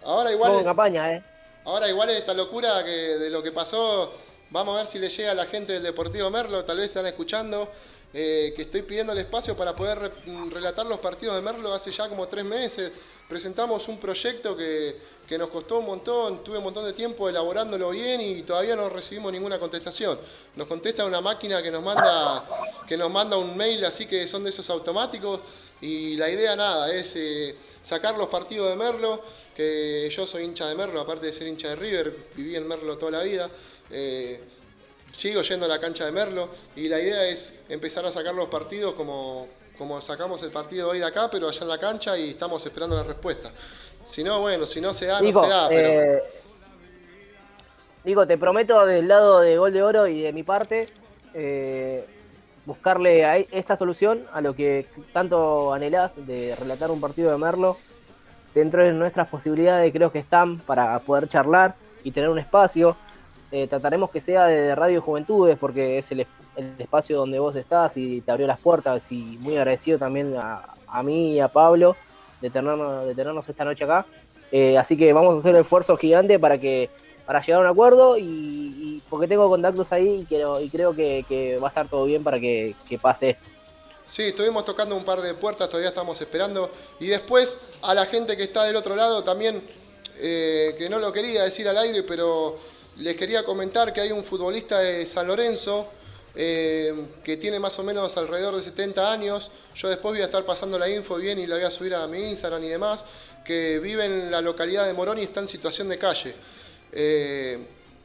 Ahora Estamos en igual, campaña, ¿eh? ahora igual esta locura que de lo que pasó, vamos a ver si le llega a la gente del Deportivo Merlo, tal vez están escuchando, eh, que estoy pidiendo el espacio para poder mm, relatar los partidos de Merlo hace ya como tres meses. Presentamos un proyecto que, que nos costó un montón, tuve un montón de tiempo elaborándolo bien y todavía no recibimos ninguna contestación. Nos contesta una máquina que nos manda, que nos manda un mail así que son de esos automáticos y la idea nada es eh, sacar los partidos de Merlo, que yo soy hincha de Merlo, aparte de ser hincha de River, viví en Merlo toda la vida. eh, sigo yendo a la cancha de Merlo y la idea es empezar a sacar los partidos como, como sacamos el partido hoy de acá, pero allá en la cancha y estamos esperando la respuesta. Si no, bueno, si no se da, no se da, pero... eh, Nico, te prometo del lado de Gol de Oro y de mi parte eh, buscarle a e- esa solución a lo que tanto anhelás de relatar un partido de Merlo. Dentro de nuestras posibilidades creo que están para poder charlar y tener un espacio. Eh, trataremos que sea de Radio Juventudes porque es el, es- el espacio donde vos estás y te abrió las puertas y muy agradecido también a, mí y a Pablo de tenernos, de tenernos esta noche acá. Eh, así que vamos a hacer un esfuerzo gigante para que para llegar a un acuerdo y, porque tengo contactos ahí y, quiero, y creo que, va a estar todo bien para que, que pase esto. Sí, estuvimos tocando un par de puertas, todavía estamos esperando. Y después a la gente que está del otro lado también, eh, que no lo quería decir al aire, pero les quería comentar que hay un futbolista de San Lorenzo eh, que tiene más o menos alrededor de 70 años. Yo después voy a estar pasando la info bien y la voy a subir a mi Instagram y demás, que vive en la localidad de Morón y está en situación de calle. Eh,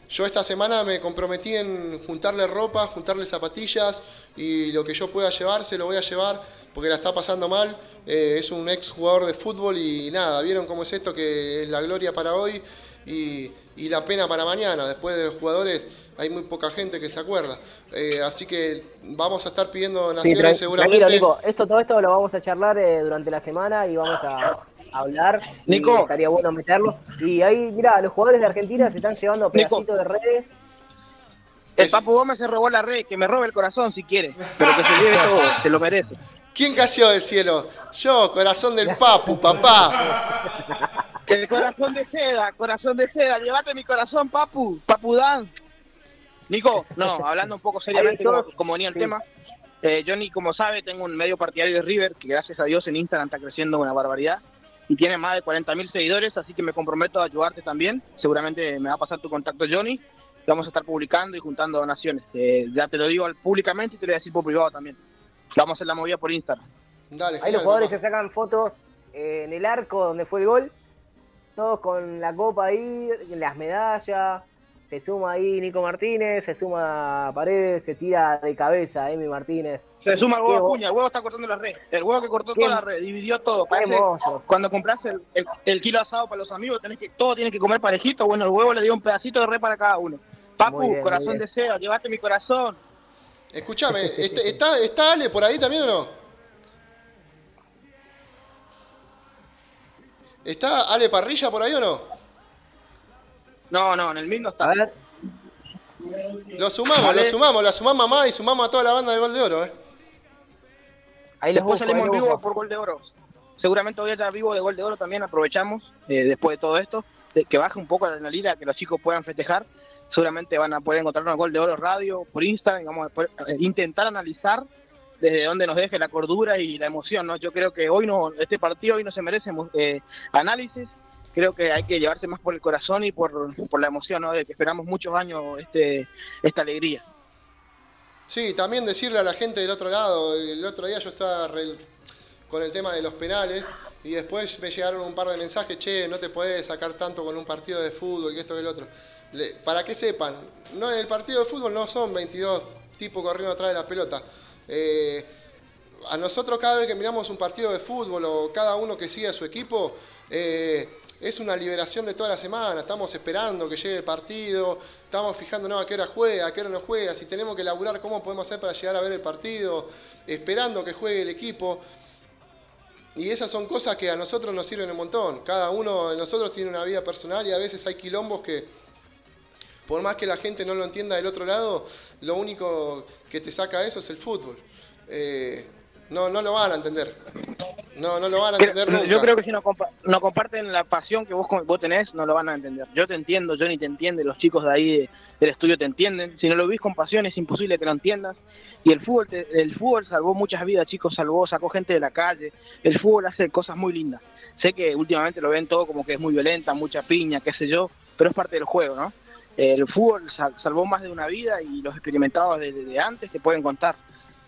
yo esta semana me comprometí en juntarle ropa, juntarle zapatillas y lo que yo pueda llevar se lo voy a llevar porque la está pasando mal. Eh, es un ex jugador de fútbol y nada, vieron cómo es esto que es la gloria para hoy y, y la pena para mañana. Después de los jugadores hay muy poca gente que se acuerda. Eh, así que vamos a estar pidiendo Sí, donaciones tran- seguramente. tranquilo, Nico. Esto, todo esto lo vamos a charlar eh, durante la semana y vamos a hablar. y Nico. estaría bueno meterlo. Y ahí, mira, los jugadores de Argentina se están llevando Nico. pedacitos de redes. El Papu Gómez se robó la red, que me robe el corazón si quiere, pero que se lleve todo, se lo merece. ¿Quién cayó del cielo? Yo, corazón del papu, papá. El corazón de seda, corazón de seda, llévate mi corazón, Papu, Papu Dan. Nico, no, hablando un poco seriamente como, como venía el sí. tema, eh, Johnny, como sabe, tengo un medio partidario de River, que gracias a Dios en Instagram está creciendo una barbaridad, y tiene más de 40 mil seguidores, así que me comprometo a ayudarte también. Seguramente me va a pasar tu contacto, Johnny. Vamos a estar publicando y juntando donaciones. Eh, ya te lo digo públicamente y te lo voy a decir por privado también. Vamos a hacer la movida por Instagram. Dale, Ahí los jugadores se sacan fotos eh, en el arco donde fue el gol. Todos con la copa ahí, las medallas. Se suma ahí Nico Martínez, se suma Paredes, se tira de cabeza Emi Martínez. Se suma el huevo Acuña, el huevo está cortando la red. El huevo que cortó Qué- toda la red, dividió todo. Parece cuando compras el, el- el kilo asado para los amigos, tenés que, todo tiene que comer parejito. Bueno, el huevo le dio un pedacito de red para cada uno. Papu, bien, corazón bien. de seda, llévate mi corazón. Escúchame, este- ¿está, ¿está Ale por ahí también o no? ¿Está Ale Parrilla por ahí o no? No, no, en el mismo está. A ver. Lo sumamos, lo sumamos, la sumamos mamá y sumamos a toda la banda de Gol de Oro, ¿eh? Ahí Después busco, salimos ahí vivo por Gol de Oro. Seguramente voy a estar vivo de Gol de Oro también, aprovechamos, eh, después de todo esto, de que baje un poco la adrenalina, que los chicos puedan festejar. Seguramente van a poder encontrarnos en Gol de Oro Radio por Instagram, y vamos a poder, eh, intentar analizar desde donde nos deje la cordura y la emoción, ¿no? Yo creo que hoy no, este partido hoy no se merece eh, análisis, creo que hay que llevarse más por el corazón y por, por la emoción, ¿no? De que esperamos muchos años este, esta alegría. Sí, también decirle a la gente del otro lado, el otro día yo estaba re- con el tema de los penales y después me llegaron un par de mensajes, che, no te podés sacar tanto con un partido de fútbol, que esto que el otro. Para que sepan, no, el partido de fútbol no son 22 tipos corriendo atrás de la pelota. Eh, a nosotros cada vez que miramos un partido de fútbol o cada uno que sigue a su equipo, eh, es una liberación de toda la semana. Estamos esperando que llegue el partido, estamos fijándonos a qué hora juega, a qué hora no juega, si tenemos que elaborar cómo podemos hacer para llegar a ver el partido, esperando que juegue el equipo. Y esas son cosas que a nosotros nos sirven un montón. Cada uno de nosotros tiene una vida personal y a veces hay quilombos que, por más que la gente no lo entienda del otro lado, lo único que te saca eso es el fútbol. Eh, no, no lo van a entender. No, no lo van a entender nunca. Yo creo que si no, compa- no comparten la pasión que vos, con- vos tenés, no lo van a entender. Yo te entiendo, Johnny te entiende, los chicos de ahí de- del estudio te entienden. Si no lo vís con pasión es imposible que lo entiendas. Y el fútbol, te- el fútbol salvó muchas vidas, chicos, salvó, sacó gente de la calle. El fútbol hace cosas muy lindas. Sé que últimamente lo ven todo como que es muy violenta, mucha piña, qué sé yo, pero es parte del juego, ¿no? El fútbol sal- salvó más de una vida y los experimentados de, de- de antes te pueden contar.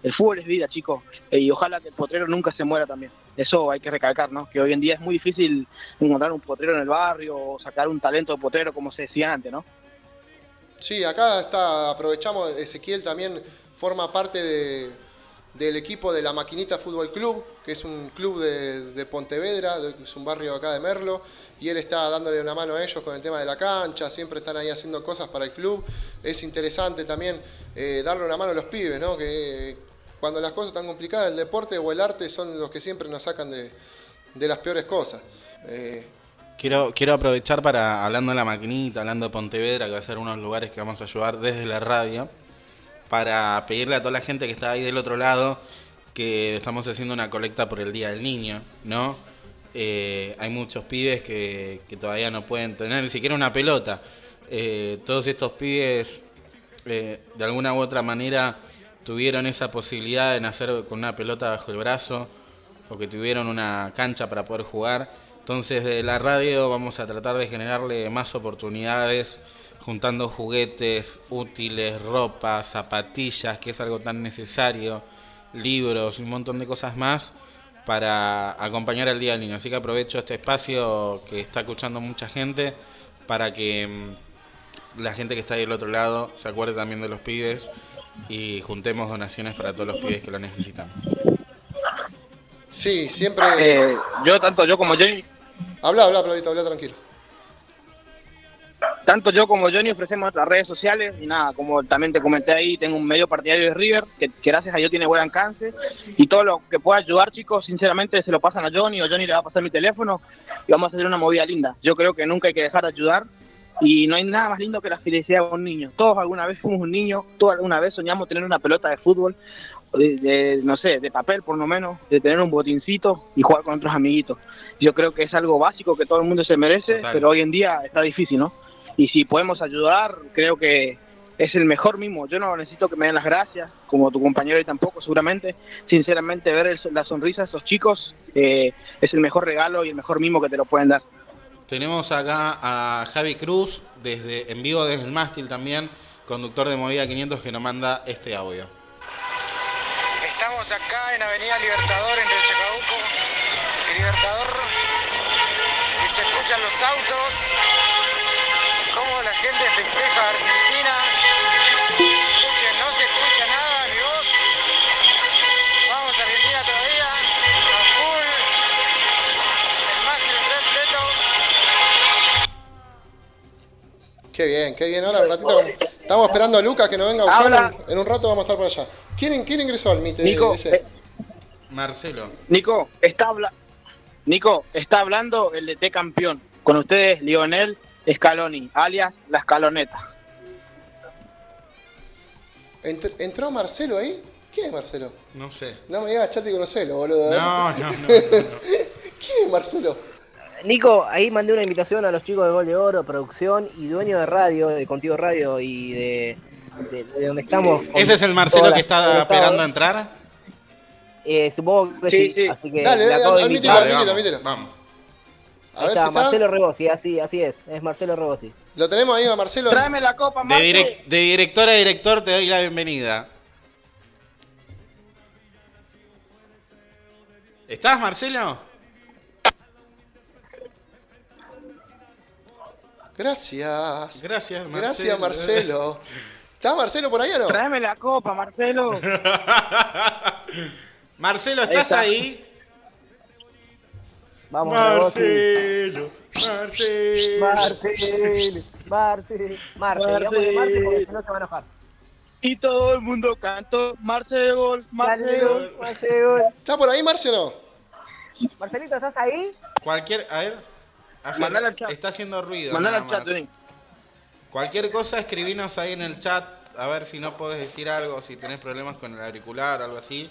El fútbol es vida, chicos, eh, y ojalá que el potrero nunca se muera también. Eso hay que recalcar, ¿no? Que hoy en día es muy difícil encontrar un potrero en el barrio o sacar un talento de potrero como se decía antes, ¿no? Sí, acá está, aprovechamos, Ezequiel también forma parte de, del equipo de la Maquinita Fútbol Club, que es un club de, Pontevedra, es un barrio acá de Merlo, y él está dándole una mano a ellos con el tema de la cancha, siempre están ahí haciendo cosas para el club. Es interesante también eh, darle una mano a los pibes, ¿no? que cuando las cosas están complicadas, el deporte o el arte son los que siempre nos sacan de, de las peores cosas. Eh, Quiero, quiero aprovechar para, hablando de la maquinita, hablando de Pontevedra, que va a ser unos lugares que vamos a ayudar desde la radio, para pedirle a toda la gente que está ahí del otro lado que estamos haciendo una colecta por el Día del Niño, ¿no? Eh, hay muchos pibes que, todavía no pueden tener ni siquiera una pelota. Eh, todos estos pibes, eh, de alguna u otra manera, tuvieron esa posibilidad de nacer con una pelota bajo el brazo o que tuvieron una cancha para poder jugar. Entonces de la radio vamos a tratar de generarle más oportunidades, juntando juguetes, útiles, ropa, zapatillas, que es algo tan necesario, libros, un montón de cosas más para acompañar al Día del Niño. Así que aprovecho este espacio que está escuchando mucha gente para que mm, la gente que está ahí del otro lado se acuerde también de los pibes y juntemos donaciones para todos los pibes que lo necesitan. sí, siempre... Eh, yo, tanto yo como Johnny, Habla, habla, Plavito, habla tranquilo. Tanto yo como Johnny ofrecemos nuestras redes sociales y nada, como también te comenté ahí, tengo un medio partidario de River que, que gracias a Dios tiene buen alcance y todo lo que pueda ayudar chicos, sinceramente se lo pasan a Johnny o Johnny le va a pasar mi teléfono y vamos a hacer una movida linda. Yo creo que nunca hay que dejar de ayudar y no hay nada más lindo que la felicidad de un niño. Todos alguna vez fuimos un niño, todos alguna vez soñamos tener una pelota de fútbol, de, de, no sé, de papel por lo menos, de tener un botincito y jugar con otros amiguitos. Yo creo que es algo básico que todo el mundo se merece, Total. pero hoy en día está difícil, ¿no? Y si podemos ayudar, creo que es el mejor mimo. Yo no necesito que me den las gracias, como tu compañero y tampoco, seguramente. Sinceramente, ver el- la sonrisa de esos chicos eh, es el mejor regalo y el mejor mimo que te lo pueden dar. Tenemos acá a Javi Cruz, desde, en vivo desde el mástil también, conductor de Movida 500, que nos manda este audio. Estamos acá en Avenida Libertador entre Chacabuco y Libertador se escuchan los autos, cómo la gente festeja a Argentina. Escuchen, no se escucha nada, ni voz. Vamos Argentina todavía, a full. El mástil repleto. Qué bien, qué bien. Ahora un ratito estamos esperando a Lucas que nos venga a buscar. Ahora- En, en un rato vamos a estar por allá. ¿Quién, quién ingresó al MIT? Nico, ese? eh, Marcelo. Nico, está habla Nico, está hablando el DT campeón. Con ustedes, Lionel Scaloni, alias La Escaloneta. Entr- ¿Entró Marcelo ahí? ¿Quién es Marcelo? No sé. No me digas chat y conocelo, boludo. No, no, no. no, no. ¿Quién es Marcelo? Nico, ahí mandé una invitación a los chicos de Gol de Oro, producción y dueño de radio, de Contigo Radio y de, de- de donde estamos. ¿Ese es el Marcelo que está esperando a entrar? Eh, supongo que Sí, sí, sí. así que Dale, le dale, admítelo, admítelo, vamos, admítelo. vamos. A ver está, si está. Marcelo Rebosi, así, así es, es Marcelo Rebosi. Lo tenemos ahí a Marcelo. Tráeme la copa, De, Marce. direc- de director a director te doy la bienvenida. ¿Estás, Marcelo? Gracias. Gracias, Marcelo. Gracias, Marcelo. ¿Está Marcelo por ahí o no? Tráeme la copa, Marcelo. Marcelo, ¿estás está. ahí? Vamos. Marcelo, Marcelo. Marcelo, Marcelo, Marcelo. Digamos de Marce porque si no se va a enojar. Y todo el mundo cantó Marcelo, Marcelo. Marcelo, Marcelo. ¿Está por ahí, Marcio o no? Marcelito, ¿estás ahí? Cualquier. A ver. hace- Mandale al chat. está haciendo ruido. Al chat. Johnny. Cualquier cosa, escribinos ahí en el chat. A ver si no podés decir algo, si tenés problemas con el auricular o algo así.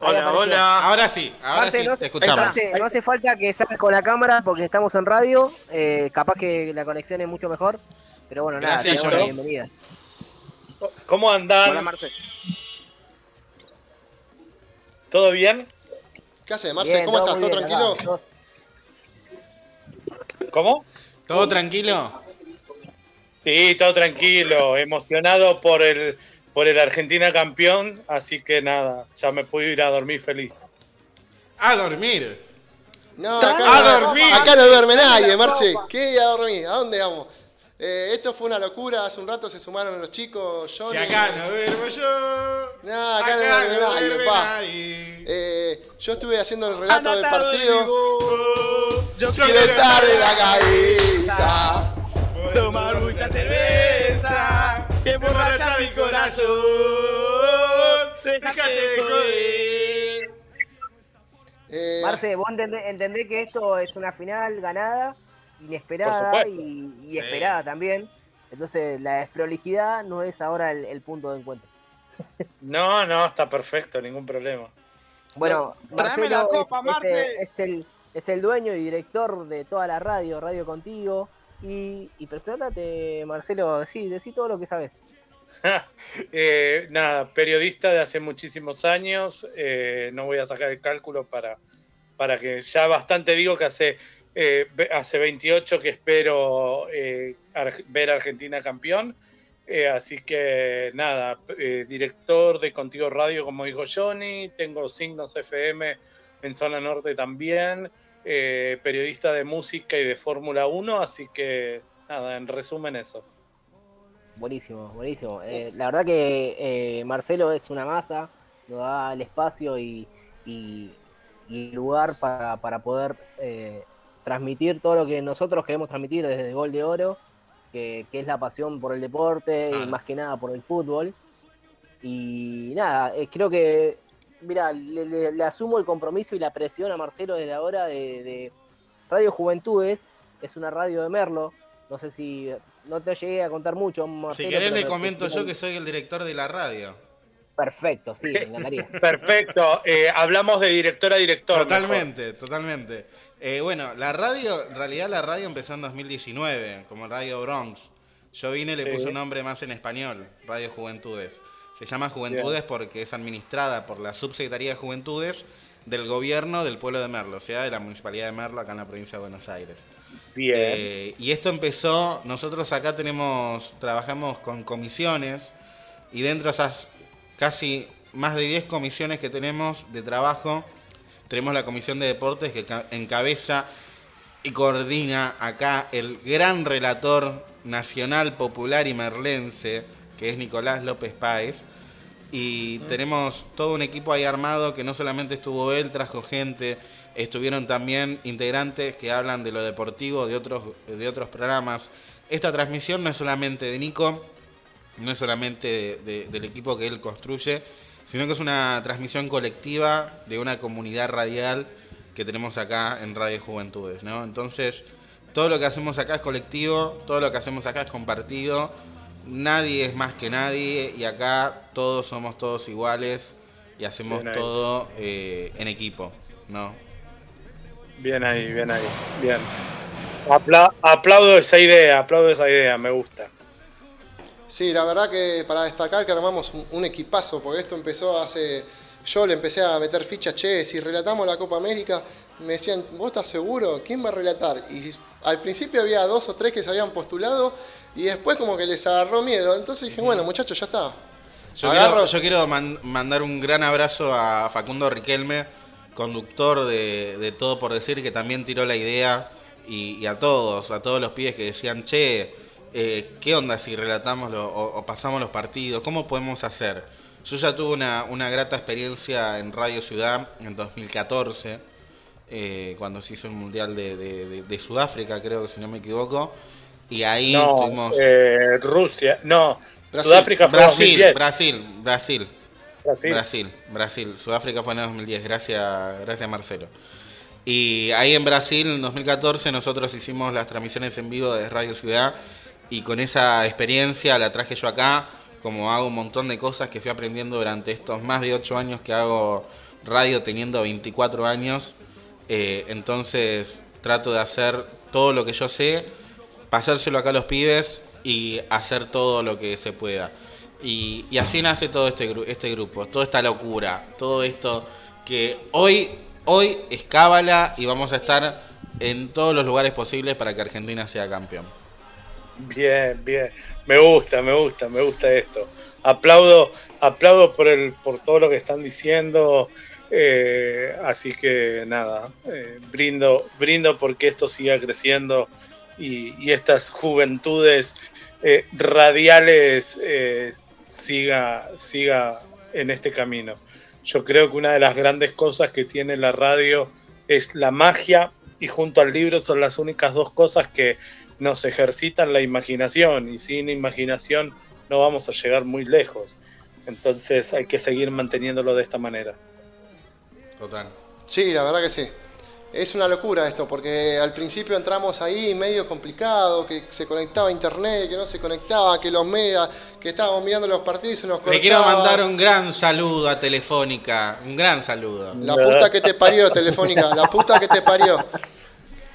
Hola, hola. Ahora sí, ahora sí, no, te escuchamos. No hace falta que salgas con la cámara porque estamos en radio. eh, capaz que la conexión es mucho mejor. Pero bueno, nada, Gracias, te bienvenida. ¿Cómo andan? Hola, Marce. ¿Todo bien? ¿Qué haces, Marce? Bien, ¿Cómo estás? ¿Todo bien, tranquilo? acá, ¿Cómo? ¿Todo tranquilo? Sí, todo tranquilo, emocionado por el por el Argentina campeón, así que nada, ya me puedo ir a dormir feliz. A dormir. No, acá, ¡A no, dormir! acá no duerme nadie, Marce. ¿Qué? ¿A dormir? ¿A dónde vamos? Eh, esto fue una locura. Hace un rato se sumaron los chicos. Johnny. Si acá no duermo yo. No, acá, no duerme nadie, papá. ahí. Eh, yo estuve haciendo el relato del partido. Yo Quiero estar en la cabeza. tomar mucha cerveza. Que emborracha mi corazón. Déjate de joder. Eh, Marce, vos entendés, entendés que esto es una final ganada, inesperada y, y Sí. esperada también. Entonces la desprolijidad no es ahora el, el punto de encuentro. No, no, está perfecto, ningún problema. Bueno, Tráeme la Marcelo copa, es, Marce. es, es el, es el dueño y director de toda la radio, Radio Contigo. Y, y presentate, Marcelo, decí, todo lo que sabes. Eh, nada, periodista de hace muchísimos años. eh, no voy a sacar el cálculo para, para que ya bastante digo que hace, eh, hace 28 que espero eh, Ar- ver a Argentina campeón. Eh, así que nada, eh, director de Contigo Radio, como dijo Johnny. Tengo signos FM en zona norte también. Eh, periodista de música y de Fórmula 1. Así que nada, en resumen eso. Buenísimo, buenísimo. Eh, la verdad que eh, Marcelo es una masa, nos da el espacio y, y- y lugar para, para poder eh, transmitir todo lo que nosotros queremos transmitir desde Gol de Oro, que, que es la pasión por el deporte y más que nada por el fútbol. Y nada, eh, creo que, mira, le, le- le asumo el compromiso y la presión a Marcelo desde ahora de, de Radio Juventudes, es una radio de Merlo. No sé si no te llegué a contar mucho. Si Marcelo, querés pero le comento yo que soy el director de la radio. Perfecto, sí, me encantaría. Perfecto. eh, hablamos de director a director. mejor. Totalmente, totalmente. Eh, bueno, la radio, en realidad la radio empezó en 2019, como Radio Bronx. Yo vine y le Sí. puse un nombre más en español, Radio Juventudes. Se llama Juventudes porque es administrada por la Subsecretaría de Juventudes del gobierno del pueblo de Merlo, o sea, de la Municipalidad de Merlo, acá en la provincia de Buenos Aires. Bien. Eh, y esto empezó, nosotros acá tenemos, trabajamos con comisiones y dentro de esas casi más de 10 comisiones que tenemos de trabajo, tenemos la comisión de deportes que ca- encabeza y coordina acá el gran relator nacional, popular y merlense, que es Nicolás López Páez. Y tenemos todo un equipo ahí armado que no solamente estuvo él, trajo gente, estuvieron también integrantes que hablan de lo deportivo, de otros, de otros programas. Esta transmisión no es solamente de Nico, no es solamente de- de- del equipo que él construye, sino que es una transmisión colectiva de una comunidad radial que tenemos acá en Radio Juventudes, ¿no? Entonces, todo lo que hacemos acá es colectivo, todo lo que hacemos acá es compartido, nadie es más que nadie y acá todos somos todos iguales y hacemos todo eh, en equipo, ¿no? Bien ahí, bien ahí. Bien. Apla- aplaudo esa idea, aplaudo esa idea, me gusta. Sí, la verdad que para destacar que armamos un, un equipazo, porque esto empezó hace. Yo le empecé a meter fichas, che, si relatamos la Copa América, me decían, ¿vos estás seguro? ¿Quién va a relatar? Y al principio había dos o tres que se habían postulado y después como que les agarró miedo. Entonces dije, bueno, muchachos, ya está. Yo Agarro- quiero, yo quiero man- mandar un gran abrazo a Facundo Riquelme, conductor de, de Todo por Decir, que también tiró la idea, y, y a todos, a todos los pibes que decían, che, eh, ¿qué onda si relatamos lo- o, o pasamos los partidos? ¿Cómo podemos hacer? Yo ya tuve una, una grata experiencia en Radio Ciudad en 2014, eh, cuando se hizo el Mundial de, de- de- de Sudáfrica, creo que si no me equivoco, y ahí No, tuvimos... eh, Rusia, no, Brasil. Sudáfrica fue Brasil, 2010. Brasil, Brasil. Brasil. Brasil, Brasil. Sudáfrica fue en el 2010, gracias, gracias Marcelo. Y ahí en Brasil, en 2014, nosotros hicimos las transmisiones en vivo de Radio Ciudad y con esa experiencia la traje yo acá, como hago un montón de cosas que fui aprendiendo durante estos más de 8 años que hago radio teniendo 24 años. Eh, entonces trato de hacer todo lo que yo sé, pasárselo acá a los pibes y hacer todo lo que se pueda. Y, así nace todo este, este grupo, toda esta locura, todo esto que hoy, hoy es cábala y vamos a estar en todos los lugares posibles para que Argentina sea campeón. Bien, bien. Me gusta, me gusta, me gusta esto. Aplaudo, aplaudo por el, por todo lo que están diciendo. eh, así que nada, eh, brindo, brindo porque esto siga creciendo y, y estas juventudes eh, radiales eh, siga, siga en este camino. Yo creo que una de las grandes cosas que tiene la radio es la magia y junto al libro son las únicas dos cosas que nos ejercitan la imaginación y sin imaginación no vamos a llegar muy lejos. Entonces hay que seguir manteniéndolo de esta manera. Total. Sí, la verdad que sí. Es una locura esto, porque al principio entramos ahí medio complicado, que se conectaba a internet, que no se conectaba, que los megas, que estábamos mirando los partidos y se nos Le quiero mandar un gran saludo a Telefónica. Un gran saludo. La puta que te parió, Telefónica, la puta que te parió.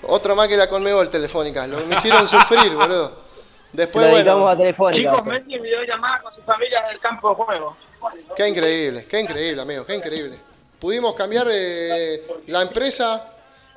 Otro más que la Conmebol, Telefónica. Lo me hicieron sufrir, boludo. Después, bueno, a Telefónica. Chicos. Messi en videollamada con su familia del campo de juego. qué increíble, qué increíble, amigo, qué increíble. Pudimos cambiar eh, la empresa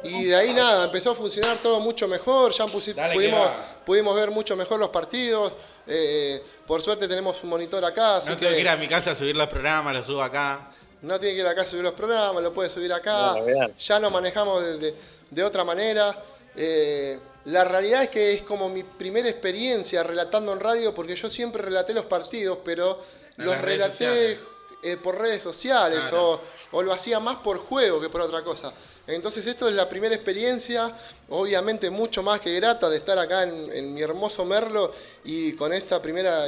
y de ahí nada, empezó a funcionar todo mucho mejor, ya Dale pudimos, pudimos ver mucho mejor los partidos. eh, por suerte tenemos un monitor acá, así No tengo que ir a mi casa a subir los programas, los subo acá. no tiene que ir acá a subir los programas, lo puede subir acá. Ya nos manejamos de, de- de otra manera. Eh, la realidad es que es como mi primera experiencia relatando en radio, porque yo siempre relaté los partidos, pero En los relaté sociales. Eh, por redes sociales Claro. o, o lo hacía más por juego que por otra cosa. Entonces esto es la primera experiencia, obviamente mucho más que grata de estar acá en, en mi hermoso Merlo y con esta primera,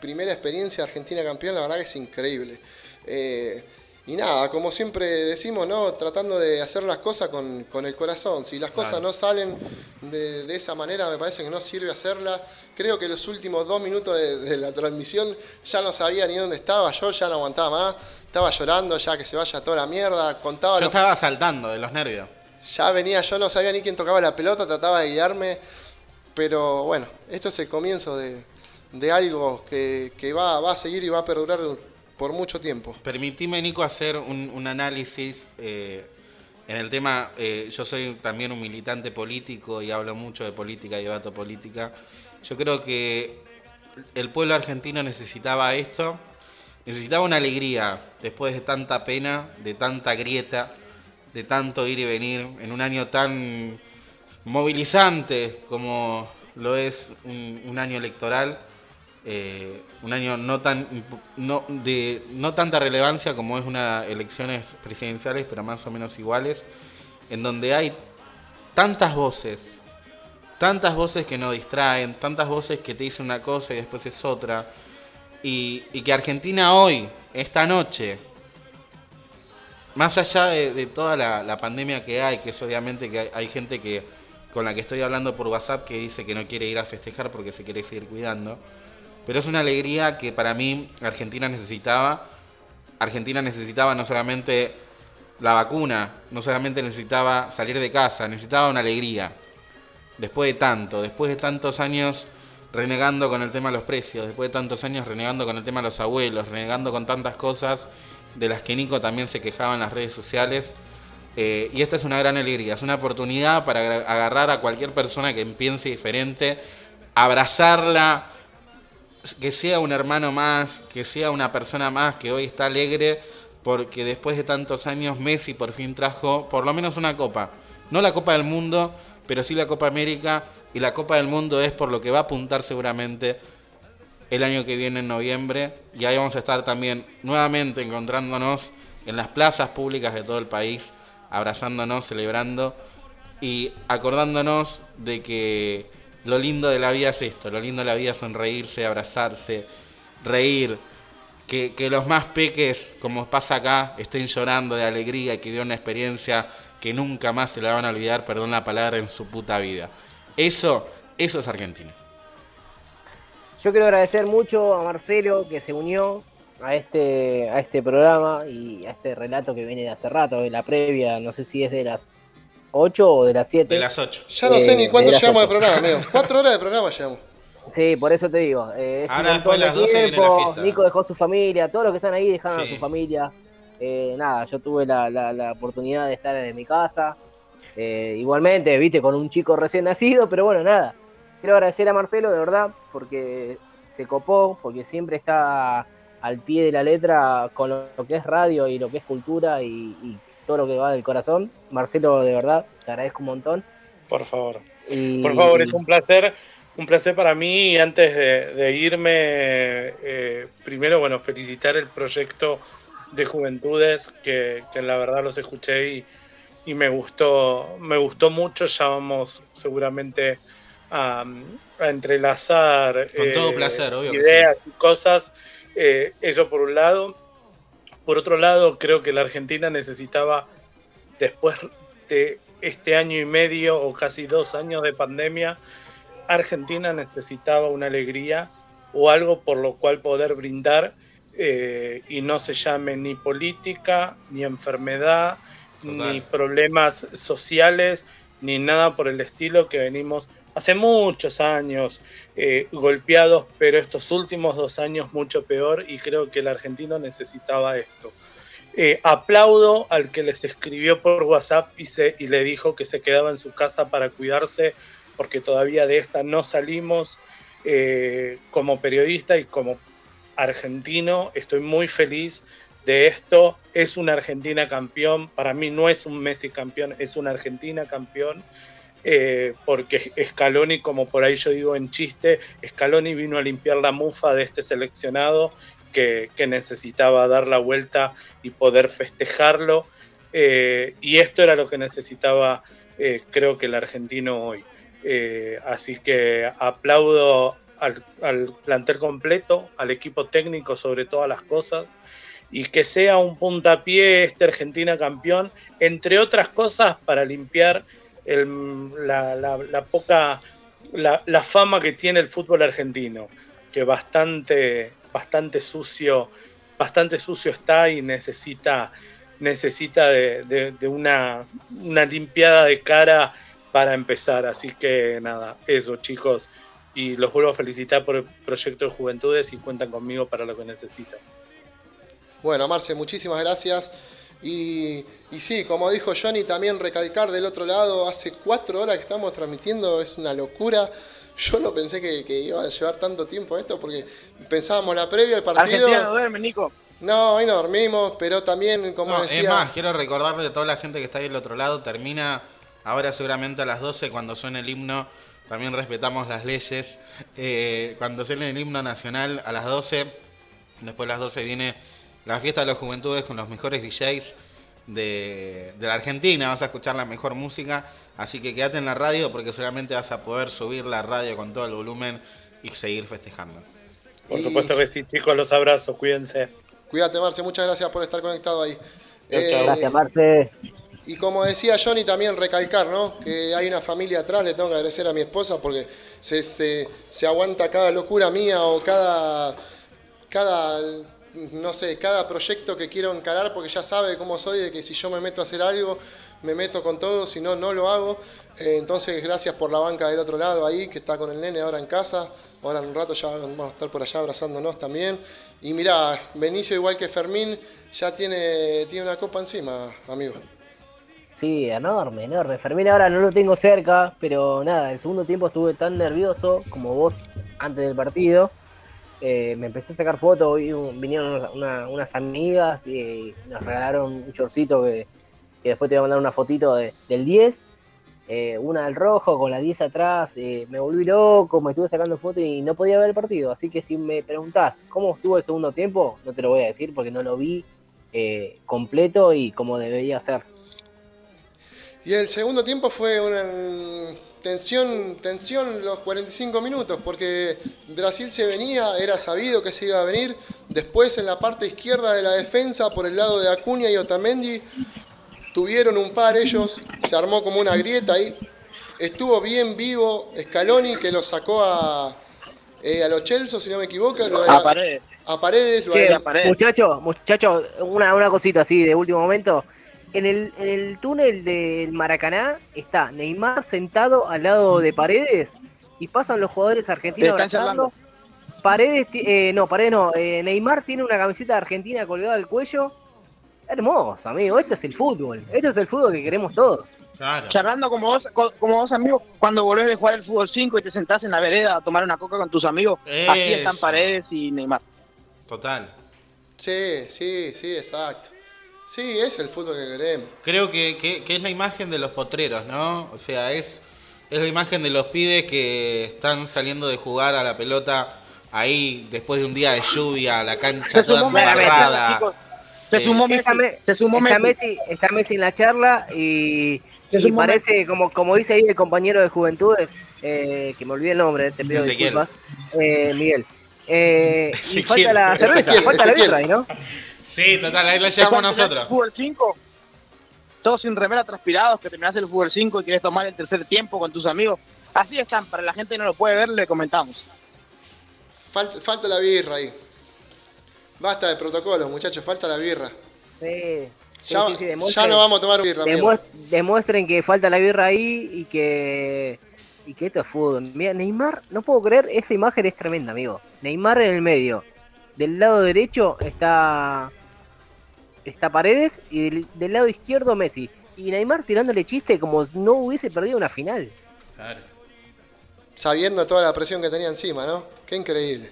primera experiencia Argentina campeón, la verdad que es increíble. Eh, y nada, como siempre decimos, ¿no? tratando de hacer las cosas con, con el corazón. Si las cosas Claro. no salen de, de esa manera, me parece que no sirve hacerlas. Creo que los últimos dos minutos de, de la transmisión ya no sabía ni dónde estaba, yo ya no aguantaba más. Estaba llorando ya que se vaya toda la mierda. Contaba Yo los- estaba saltando de los nervios. ya venía, yo no sabía ni quién tocaba la pelota, trataba de guiarme. Pero bueno, esto es el comienzo de, de algo que, que va, va a seguir y va a perdurar por mucho tiempo. Permitime, Nico, hacer un, análisis eh, en el tema. eh, yo soy también un militante político y hablo mucho de política y debato política. Yo creo que el pueblo argentino necesitaba esto, necesitaba una alegría después de tanta pena, de tanta grieta, de tanto ir y venir, en un año tan movilizante como lo es un año electoral, eh, un año no tan no, de no tanta relevancia como es una elecciones presidenciales, pero más o menos iguales, en donde hay tantas voces, tantas voces que nos distraen, tantas voces que te dicen una cosa y después es otra, y, y que Argentina hoy, esta noche, más allá de, toda la, la pandemia que hay, que es obviamente que hay, hay gente que con la que estoy hablando por WhatsApp que dice que no quiere ir a festejar porque se quiere seguir cuidando, pero es una alegría que para mí Argentina necesitaba. Argentina necesitaba no solamente la vacuna, no solamente necesitaba salir de casa, necesitaba una alegría. Después de tanto, después de tantos años renegando con el tema de los precios, después de tantos años renegando con el tema de los abuelos, renegando con tantas cosas de las que Nico también se quejaba en las redes sociales. Eh, y esta es una gran alegría, es una oportunidad para agarrar a cualquier persona que piense diferente, abrazarla, que sea un hermano más, que sea una persona más que hoy está alegre porque después de tantos años Messi por fin trajo por lo menos una copa. No la Copa del Mundo, pero sí la Copa América y la Copa del Mundo es por lo que va a apuntar seguramente el año que viene en noviembre y ahí vamos a estar también nuevamente encontrándonos en las plazas públicas de todo el país, abrazándonos, celebrando y acordándonos de que lo lindo de la vida es esto, lo lindo de la vida es sonreírse, abrazarse, reír, que, que los más peques, como pasa acá, estén llorando de alegría y que vivan una experiencia que nunca más se la van a olvidar, perdón la palabra, en su puta vida. Eso, eso es Argentina. Yo quiero agradecer mucho a Marcelo que se unió a este, a este programa y a este relato que viene de hace rato, de la previa, no sé si es de las 8 o de las 7. De las 8. Ya no sé Eh, ni cuánto de llevamos de programa, amigo. Cuatro horas de programa llevamos. Sí, por eso te digo. eh, es Ahora después de las de 12 viene la tiempo. fiesta. Nico dejó su familia, todos los que están ahí dejaron a su familia. Eh, nada, yo tuve la, la- la oportunidad de estar en mi casa. Eh, igualmente, viste, con un chico recién nacido, pero bueno, nada. Quiero agradecer a Marcelo, de verdad, porque se copó, porque siempre está al pie de la letra con lo, lo que es radio y lo que es cultura y, y todo lo que va del corazón. Marcelo, de verdad, te agradezco un montón. Por favor. Y- Por favor, es un placer. un placer para mí y antes de, de irme, eh, primero, bueno, felicitar el proyecto de Juventudes, que, que la verdad los escuché y, y me gustó, me gustó mucho, ya vamos seguramente a, a entrelazar Con todo eh, placer, obvio que ideas y cosas, eh, eso por un lado. Por otro lado, creo que la Argentina necesitaba, después de este año y medio o casi dos años de pandemia, Argentina necesitaba una alegría o algo por lo cual poder brindar eh, y no se llame ni política, ni enfermedad, ni problemas sociales, ni nada por el estilo que venimos hace muchos años eh, golpeados, pero estos últimos dos años mucho peor y creo que el argentino necesitaba esto. Eh, aplaudo al que les escribió por WhatsApp y, se, y le dijo que se quedaba en su casa para cuidarse porque todavía de esta no salimos. Eh, como periodista y como argentino estoy muy feliz de esto. Es una Argentina campeón. Para mí no es un Messi campeón, es una Argentina campeón. Eh, porque Scaloni, como por ahí yo digo en chiste, Scaloni vino a limpiar la mufa de este seleccionado que, que necesitaba dar la vuelta y poder festejarlo. Eh, y esto era lo que necesitaba, eh, creo que el argentino hoy. Así que aplaudo al, al plantel completo, al equipo técnico sobre todas las cosas, y que sea un puntapié este Argentina campeón, entre otras cosas para limpiar la, poca la, fama que tiene el fútbol argentino, que bastante, bastante sucio, bastante sucio está y necesita, necesita de una, una limpiada de cara para empezar. Así que nada, eso chicos. Y los vuelvo a felicitar por el proyecto de Juventudes y cuentan conmigo para lo que necesitan. Bueno, Marce, muchísimas gracias. Y, y sí, como dijo Johnny, también recalcar del otro lado, hace cuatro horas que estamos transmitiendo, es una locura. Yo no pensé que, que iba a llevar tanto tiempo esto, porque pensábamos la previa al partido. Argentina no duerme, Nico. No, hoy no dormimos, pero también, como No, decía. es más, quiero recordarle a toda la gente que está ahí del otro lado, termina ahora seguramente a las 12 cuando suene el himno, también respetamos las leyes, eh, cuando suene el himno nacional a las 12, después de las 12 viene la fiesta de las juventudes con los mejores DJs de, de la Argentina, vas a escuchar la mejor música, así que quédate en la radio porque seguramente vas a poder subir la radio con todo el volumen y seguir festejando. Por Y- supuesto que sí, chicos, los abrazos, cuídense. Cuídate, Marce, muchas gracias por estar conectado ahí. Eh, Gracias, Marce. Y como decía Johnny, también recalcar, ¿no? Que hay una familia atrás, le tengo que agradecer a mi esposa porque se, se, se aguanta cada locura mía o cada, cada, no sé, cada proyecto que quiero encarar porque ya sabe cómo soy, de que si yo me meto a hacer algo, me meto con todo, si no, no lo hago. Eh, entonces, gracias por la banca del otro lado ahí, que está con el nene ahora en casa. Ahora en un rato ya vamos a estar por allá abrazándonos también. Y mirá, Benicio, igual que Fermín, ya tiene, tiene una copa encima, amigo. Sí, enorme, enorme. Fermín ahora no lo tengo cerca, pero nada, el segundo tiempo estuve tan nervioso como vos antes del partido. Eh, me empecé a sacar fotos, hoy vinieron una- una- unas amigas y nos regalaron un shortcito que, que después te voy a mandar una fotito de- del 10. eh, una del rojo con la 10 atrás, eh, me volví loco, me estuve sacando fotos y no podía ver el partido. Así que si me preguntás cómo estuvo el segundo tiempo, no te lo voy a decir porque no lo vi completo y como debería ser. Y el segundo tiempo fue una tensión, tensión los 45 minutos, porque Brasil se venía, era sabido que se iba a venir. Después en la parte izquierda de la defensa, por el lado de Acuña y Otamendi, tuvieron un par ellos, se armó como una grieta ahí. Estuvo bien vivo Scaloni, que lo sacó a, eh, a los Chelsea, si no me equivoco. lo de A Paredes. A Paredes, lo Che, de- muchacho, muchacho, una, una cosita así de último momento. En el, en el túnel del Maracaná está Neymar sentado al lado de Paredes y pasan los jugadores argentinos Están charlando. abrazando. Paredes, eh, no, Paredes no, eh, Neymar tiene una camiseta argentina colgada al cuello. Hermoso, amigo, esto es el fútbol, esto es el fútbol que queremos todos. Charlando como vos, co- como vos amigos, cuando volvés de jugar el fútbol 5 y te sentás en la vereda a tomar una coca con tus amigos, así están Eso. Paredes y Neymar. Total. Sí, sí, sí, exacto. Sí, es el fútbol que queremos. Creo que, que- que es la imagen de los potreros, ¿no? O sea, es Es la imagen de los pibes que están saliendo de jugar a la pelota ahí después de un día de lluvia, la cancha Se toda embarrada. chicos. Se Eh, sumó Messi. Se sumó está Messi. Messi, está Messi en la charla y, Se y parece, como, como dice ahí el compañero de Juventudes, eh, que me olvidé el nombre, te pido Ezequiel. disculpas, eh, Miguel. Eh, y falta la cerveza, Ezequiel, falta la birra ahí, ¿no? Sí, total, ahí la llevamos Después nosotros. Fútbol 5, todos sin remera transpirados, que terminaste el fútbol 5 y quieres tomar el tercer tiempo con tus amigos. Así están, para la gente que no lo puede ver, le comentamos. Falta, falta la birra ahí. Basta de protocolos, muchachos, falta la birra. Sí. Sí, Ya, sí, sí, ya no vamos a tomar birra, demuestren que falta la birra ahí y que y que esto es fútbol. Mira, Neymar, no puedo creer, esa imagen es tremenda, amigo. Neymar en el medio. Del lado derecho está está Paredes y del, del lado izquierdo Messi. Y Neymar tirándole chiste como si no hubiese perdido una final. Claro. Sabiendo toda la presión que tenía encima, ¿no? Qué increíble.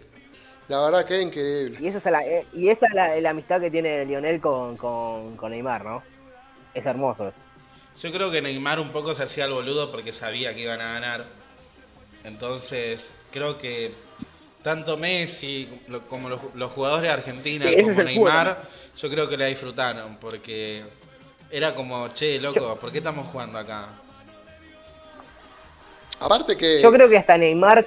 La verdad que increíble. Y esa es la, eh, y esa es la, la amistad que tiene Lionel con, con, con Neymar, ¿no? Es hermoso eso. Yo creo que Neymar un poco se hacía el boludo porque sabía que iban a ganar. Entonces, creo que tanto Messi como los, los jugadores de Argentina Sí, como Neymar, yo creo que la disfrutaron porque era como, che, loco, ¿por qué estamos jugando acá? Aparte que. Yo creo que hasta Neymar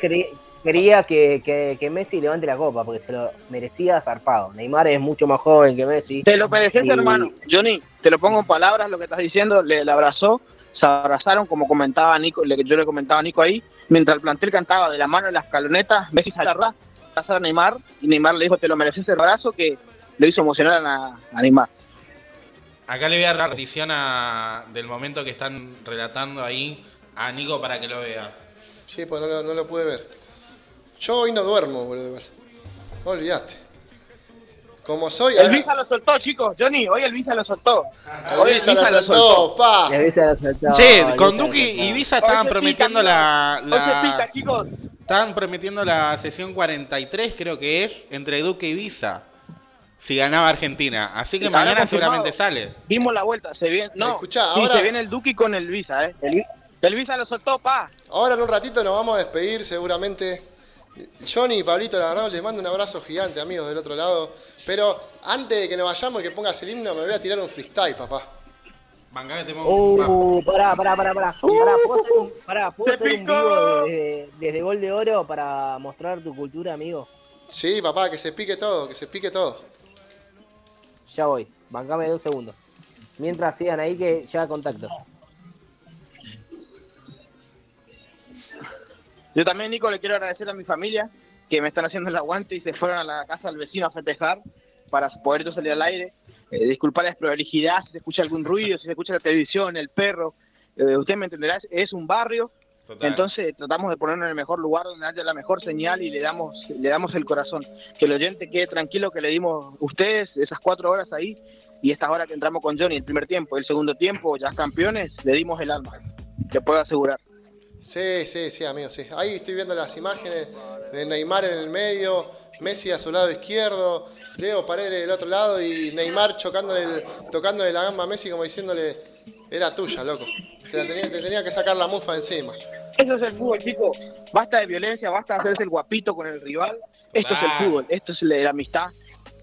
quería que, que- que Messi levante la copa porque se lo merecía zarpado. Neymar es mucho más joven que Messi. Te lo mereces, Y- hermano. Johnny, te lo pongo en palabras lo que estás diciendo. Le, le abrazó, se abrazaron, como comentaba Nico, le- yo le comentaba a Nico ahí. Mientras el plantel cantaba de la mano en la escaloneta, Messi salió a abrazar a Neymar y Neymar le dijo: Te lo mereces el abrazo que lo hizo emocionar a, a Neymar. Acá le voy a dar la repetición a- del momento que están relatando ahí a Nico para que lo vea. Sí, pues no lo, no lo pude ver. Yo hoy no duermo, boludo. No olvidaste. Como soy. El Visa lo soltó, chicos. Johnny, hoy el Visa lo soltó. El Hoy Visa la soltó, pa. Soldados, Che, con Duki y. Visa Hoy estaban se prometiendo pica, la, Hoy se la- pica, chicos. estaban prometiendo la sesión 43, creo que es, entre Duque y Visa. Si ganaba Argentina. Así que mañana confirmado. seguramente sale. Vimos la vuelta, se viene. No, Escuchá, sí, ahora- se viene el Duki con el Visa, ¿eh? El, el Visa lo soltó, pa. Ahora en un ratito nos vamos a despedir seguramente. Johnny y Pablito, la verdad, les mando un abrazo gigante, amigos del otro lado. Pero antes de que nos vayamos y que pongas el himno, me voy a tirar un freestyle, papá. Manga que te pongo un pa- Uh, pará, pará, pará, pará. Pará, ¿puedo hacer un, pará, ¿puedo hacer un picó. vivo desde, desde Gol de Oro para mostrar tu cultura, amigo? Sí, papá, que se pique todo, que se pique todo. Ya voy, bancame dos segundos. Mientras sigan ahí que ya contacto. Yo también, Nico, le quiero agradecer a mi familia que me están haciendo el aguante y se fueron a la casa del vecino a festejar para poder yo salir al aire. Eh, disculpar la desprolijidad, si se escucha algún ruido, si se escucha la televisión, el perro. Eh, usted me entenderá, es- es un barrio. Total. Entonces tratamos de ponernos en el mejor lugar donde haya la mejor señal y le damos, le damos el corazón. Que el oyente quede tranquilo que le dimos ustedes esas cuatro horas ahí y estas horas que entramos con Johnny el primer tiempo, el segundo tiempo, ya campeones, le dimos el alma. Le puedo asegurar. Sí, sí, sí, amigo, sí. Ahí estoy viendo las imágenes de Neymar en el medio, Messi a su lado izquierdo, Leo Paredes del otro lado y Neymar chocándole, el- tocándole la gamba a Messi como diciéndole, era tuya, loco. Te, tenía, te tenía que sacar la mufa encima. Eso es el fútbol, chicos. Basta de violencia, basta de hacerse el guapito con el rival. Esto es el fútbol, esto es la, amistad,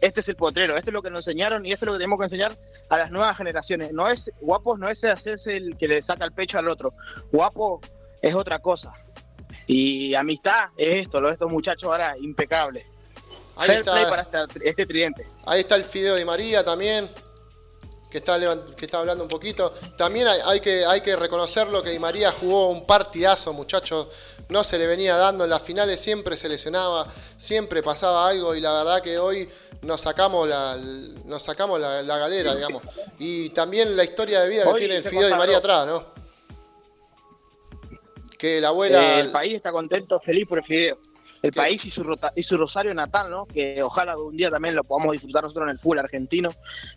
este es el potrero, esto es lo que nos enseñaron y esto es lo que tenemos que enseñar a las nuevas generaciones. No es guapos, no es hacerse el que le saca el pecho al otro. Guapo es otra cosa. Y amistad es esto, lo de estos muchachos ahora impecable. Ahí Fair play está, para este, este tridente. ahí está el Fideo de María también, que está, que está hablando un poquito. También hay, hay que, hay que reconocerlo que Di María jugó un partidazo, muchachos. No se le venía dando en las finales, siempre se lesionaba, siempre pasaba algo y la verdad que hoy nos sacamos la, nos sacamos la, la galera, digamos. Y también la historia de vida que Hoy tiene el Fideo Di María atrás, ¿no? Que la abuela... Eh, el país está contento, feliz por el Fideo. El país y su, rota- y su Rosario natal, ¿no? Que ojalá un día también lo podamos disfrutar nosotros en el fútbol argentino.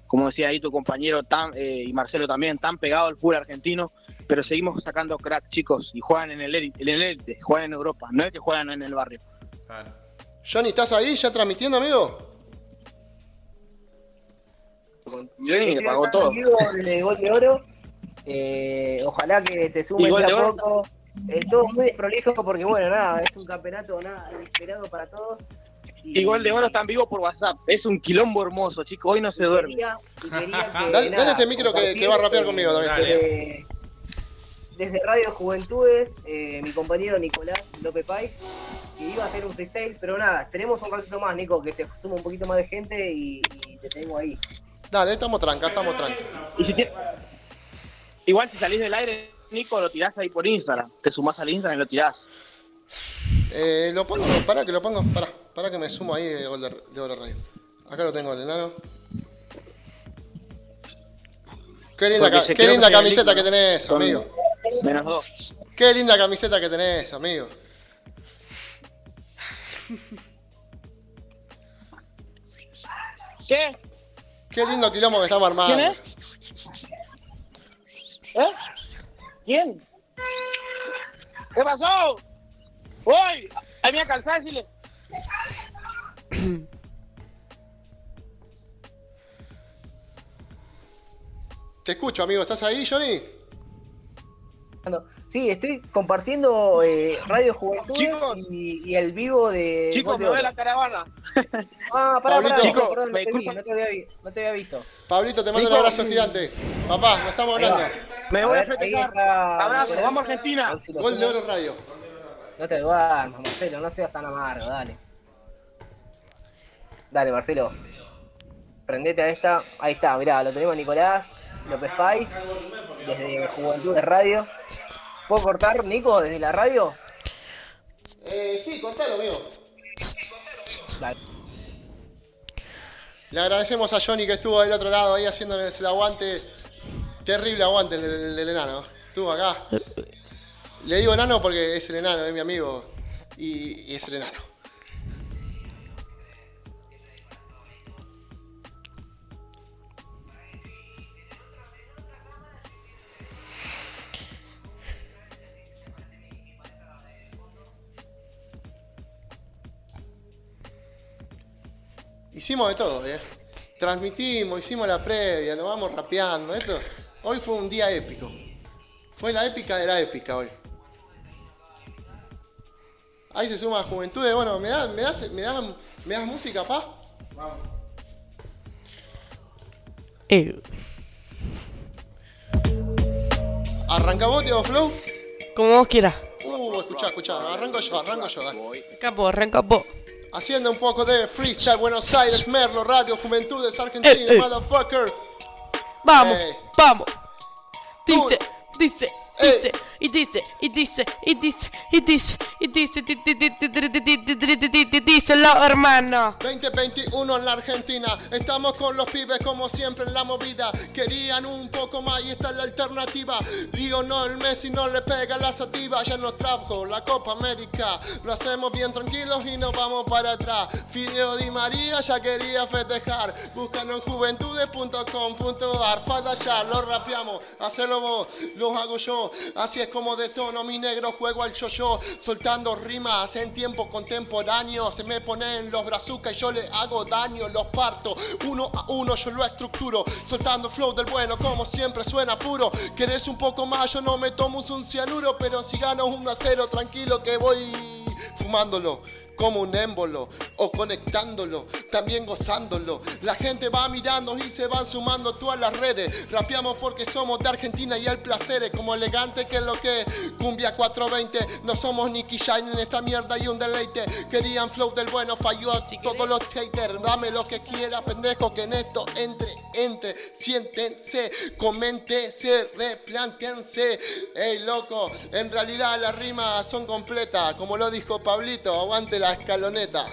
Como decía ahí tu compañero tan, eh, y Marcelo también, tan pegado al fútbol argentino. Pero seguimos sacando crack, chicos, y juegan en el élite, en el élite, juegan en Europa, no es que juegan en el barrio. Claro. Johnny, ¿estás ahí ya transmitiendo, amigo? Johnny le pagó todo. Desde Gol de Oro. Eh, ojalá que se de de a poco. Todo muy desprolijo porque, bueno, nada, es un campeonato nada inesperado para todos. Y- Igual de oro están vivos por WhatsApp. Es un quilombo hermoso, chicos. Hoy no se duerme. quería- y quería que, Dale, nada, dale este micro que, que va a rapear conmigo también. eh, desde Radio Juventudes, eh, mi compañero Nicolás López Pais, que iba a hacer un freestyle, pero nada, tenemos un ratito más, Nico, que se suma un poquito más de gente y, y te tengo ahí. Dale, estamos tranca, estamos tranca. Si Igual si salís del aire, Nico, lo tirás ahí por Instagram. Te sumás al Instagram y lo tirás. Eh, lo pongo, pará que lo pongo, pará, pará que me sumo ahí de Gol de, Gol de Radio. Acá lo tengo, el enano. Qué linda, ca- qué camiseta que tenés, amigo. Menos dos. Qué linda camiseta que tenés, amigo. ¿Qué? Qué lindo quilombo que estamos armando. ¿Quién es? ¿Eh? ¿Quién? ¿Qué pasó? ¡Uy! Ahí me calzar, decirle. Te escucho, amigo. ¿Estás ahí, Johnny? Sí, estoy compartiendo eh, Radio Juventudes Chicos. y, y el vivo de. Chicos, me voy a Oro. la caravana. Ah, pará, Pablito. pará, Chicos, perdón, no me te vi, no te había, vi- no te había visto. Pablito, te mando un abrazo gigante. Papá, nos estamos hablando. Me voy a, ver, ahí festejar. está Abrazo, vamos Argentina. A lo Gol de sumo. Oro Radio. No te duermas, Marcelo, no seas tan amargo, dale. Dale, Marcelo. Prendete a esta. Ahí está, mirá, lo tenemos a Nicolás López Pais, desde Juventud de Radio. ¿Puedo cortar, Nico, desde la radio? Eh, sí, contalo, amigo. Dale. Le agradecemos a Johnny que estuvo del otro lado ahí haciéndoles el aguante. Terrible aguante el del, del enano. Estuvo acá. Le digo enano porque es el enano, es mi amigo. Y, y es el enano. Hicimos de todo, ¿eh? Transmitimos, hicimos la previa, nos vamos rapeando. Esto, hoy fue un día épico. Fue la épica de la épica hoy. Ahí se suma Juventudes. Bueno, ¿me, da- me, das, me, das, ¿me das música, pa? Eh, ¿Arranca vos, Teo Flow? como vos quieras. Uh, escuchá, escuchá. Arranco yo, arranco yo, dale. Capo, arranca vos. Haciendo un poco de freestyle, Buenos Aires, Merlo, Radio, Juventudes, Argentina, Eh, eh. motherfucker. Vamos, Ey. vamos. Dice, dice, dice, y dice, y dice, y dice, y dice, y dice, díselo hermano. 2021 en la Argentina, estamos con los pibes como siempre en la movida. Querían un poco más y esta es la alternativa. Lionel Messi no le pega la sativa, ya nos trajo la Copa América. Lo hacemos bien tranquilos y nos vamos para atrás. Fideo Di María ya quería festejar. Búscalo en juventudes.com.ar, Fada ya, lo rapeamos, hacelo vos, los hago yo. Así es como de tono mi negro juego al yo-yo, soltando rimas en tiempo contemporáneo. Se me ponen los brazucas y yo le hago daño, los parto uno a uno, yo lo estructuro, soltando flow del bueno, como siempre suena puro. ¿Querés un poco más? Yo no me tomo un cianuro, pero si gano 1 a 0, tranquilo que voy fumándolo como un émbolo o conectándolo, también gozándolo. La gente va mirando y se van sumando todas las redes. Rapeamos porque somos de Argentina y el placer es como elegante que es lo que cumbia 420. No somos Nicky Shine en esta mierda y un deleite. Querían flow del bueno, falló a todos los haters. Dame lo que quiera, pendejo, que en esto entre, entre, siéntense, coméntese, replantense. Ey, loco, en realidad las rimas son completas, como lo dijo Pablito, aguante la escaloneta.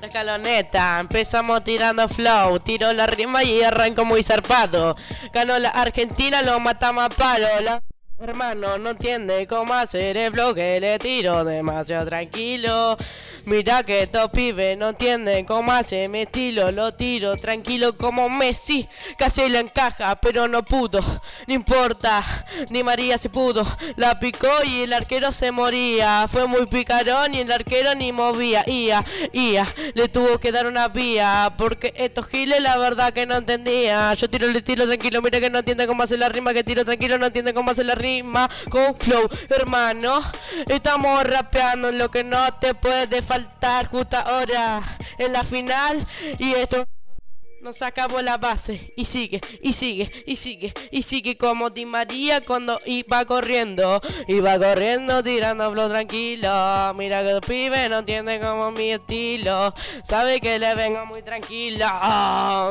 La escaloneta, empezamos tirando flow, tiro la rima y arranco muy zarpado. Ganó la Argentina, lo matamos a palo. La hermano no entiende cómo hacer el flow que le tiro demasiado tranquilo. Mira que estos pibes no entienden cómo hace mi estilo, lo tiro tranquilo como Messi. Casi le encaja, pero no pudo, no importa, ni María se pudo. La picó y el arquero se moría. Fue muy picarón y el arquero ni movía. Ia, ia, le tuvo que dar una vía. Porque estos giles la verdad que no entendía. Yo tiro el estilo tranquilo, mira que no entiende cómo hacer la rima. Que tiro tranquilo, no entiende cómo hacer la rima. Rima con flow, hermano. Estamos rapeando lo que no te puede faltar justo ahora en la final. Y esto nos acabó la base. Y sigue, y sigue, y sigue, y sigue como Di María cuando iba corriendo, iba corriendo tirando flow tranquilo. Mira que el pibe no entiende como mi estilo, sabe que le vengo muy tranquilo,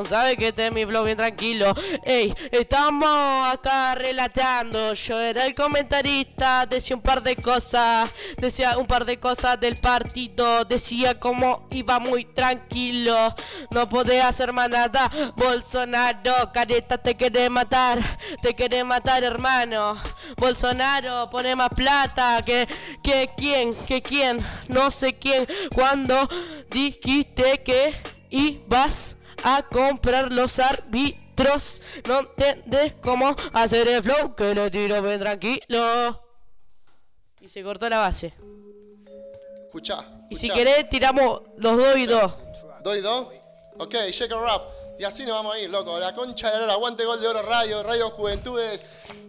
sabe que este es mi flow bien tranquilo. Ey, estamos acá relatando, yo era el comentarista, decía un par de cosas, decía un par de cosas del partido, decía como iba muy tranquilo, no podía hacer más nada. Bolsonaro, careta te quiere matar, te quiere matar hermano. Bolsonaro, pone más plata que, que quién, que quién, no sé quién. Cuando dijiste que ibas a comprar los árbitros, no entendés cómo hacer el flow, que lo tiro bien tranquilo. Y se cortó la base. Escuchá. Y si querés, tiramos los dos y dos. ¿Dos y dos? Ok, shake and rap. Y así nos vamos a ir, loco. La concha de la aguante gol de oro radio, radio juventudes.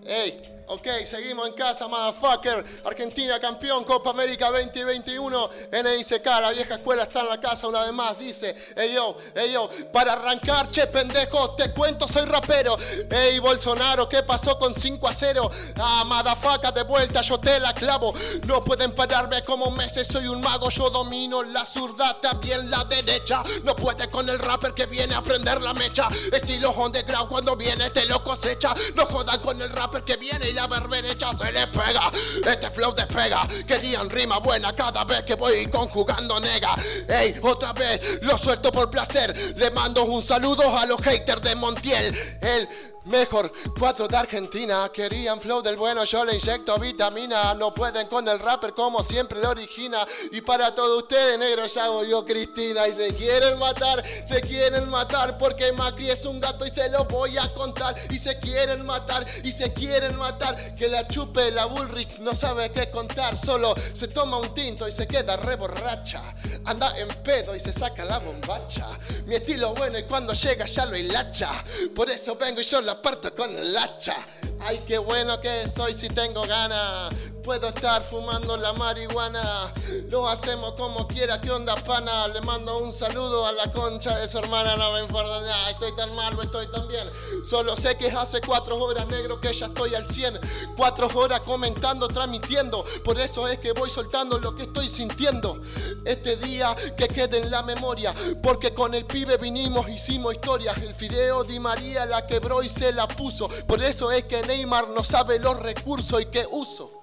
Ey, ok, seguimos en casa, motherfucker. Argentina campeón, Copa América 2021. NICK, la vieja escuela está en la casa una vez más. Dice, ey yo, ey yo, para arrancar, che pendejo, te cuento, soy rapero. Ey, Bolsonaro, ¿qué pasó con 5 a 0? Ah, motherfucker, de vuelta, yo te la clavo. No pueden pararme como meses, soy un mago, yo domino la zurda, también la derecha. No puede con el rapper que viene a prender la mecha. Estilo underground cuando viene te lo cosecha. No jodan con el rapper que viene y la berberecha se le pega. Este flow despega. Querían rima buena cada vez que voy conjugando nega. Ey, otra vez lo suelto por placer. Le mando un saludo a los haters de Montiel. El Mejor, cuatro de Argentina, querían flow del bueno, yo le inyecto vitamina, no pueden con el rapper como siempre lo origina. Y para todos ustedes, negro, ya yo Cristina. Y se quieren matar, se quieren matar, porque Macri es un gato y se lo voy a contar. Y se quieren matar, y se quieren matar, que la chupe la Bullrich no sabe qué contar, solo se toma un tinto y se queda re borracha. Anda en pedo y se saca la bombacha. Mi estilo bueno y cuando llega ya lo hilacha. Por eso vengo y yo la parto con el hacha. Ay, qué bueno que soy si tengo ganas. Puedo estar fumando la marihuana. Lo hacemos como quiera. ¿Qué onda, pana? Le mando un saludo a la concha de su hermana. No me importa nada. Estoy tan mal o estoy tan bien. Solo sé que hace cuatro horas, negro, que ya estoy al 100. Cuatro horas comentando, transmitiendo. Por eso es que voy soltando lo que estoy sintiendo. Este día que quede en la memoria. Porque con el pibe vinimos, hicimos historias. El fideo Di María la quebró y se la puso. Por eso es que Neymar no sabe los recursos y que uso.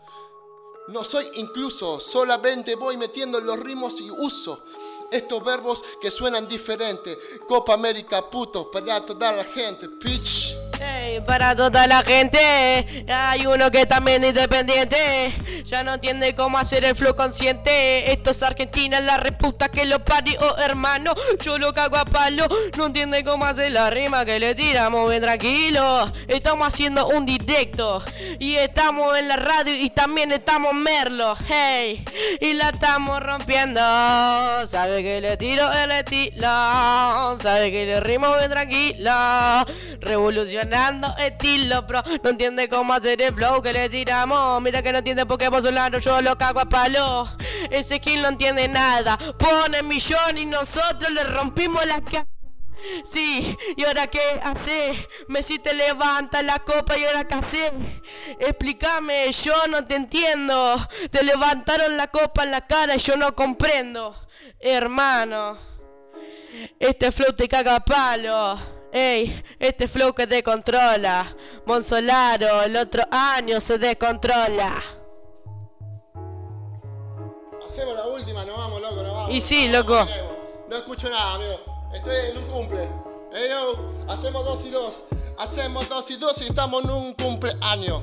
No soy incluso, solamente voy metiendo los ritmos y uso estos verbos que suenan diferente. Copa América, puto, para toda la gente, bitch. Para toda la gente, hay uno que también independiente. Ya no entiende cómo hacer el flow consciente. Esto es Argentina, la reputa que lo parió, hermano. Yo lo cago a palo. No entiende cómo hacer la rima que le tiramos bien tranquilo. Estamos haciendo un directo. Y estamos en la radio y también estamos Merlo. Hey, y la estamos rompiendo. Sabe que le tiro el estilo. Sabe que le rimo bien tranquilo. Revolucionando estilo, bro. No entiende cómo hacer el flow que le tiramos. Mira que no entiende por qué Bolsonaro yo lo cago a palo. Ese skin no entiende nada. Pone millón y nosotros le rompimos la cara. Sí, ¿y ahora qué hace? Messi te levanta la copa y ahora qué hace? Explícame, yo no te entiendo. Te levantaron la copa en la cara y yo no comprendo. Hermano, este flow te caga a palo. Ey, este flow que te controla. Monsolaro, el otro año se descontrola. Hacemos la última, nos vamos, loco, nos vamos. Y sí, vamos, loco. No escucho nada, amigo. Estoy en un cumple. Ey, yo, hacemos dos y dos. Hacemos dos y dos y estamos en un cumpleaños.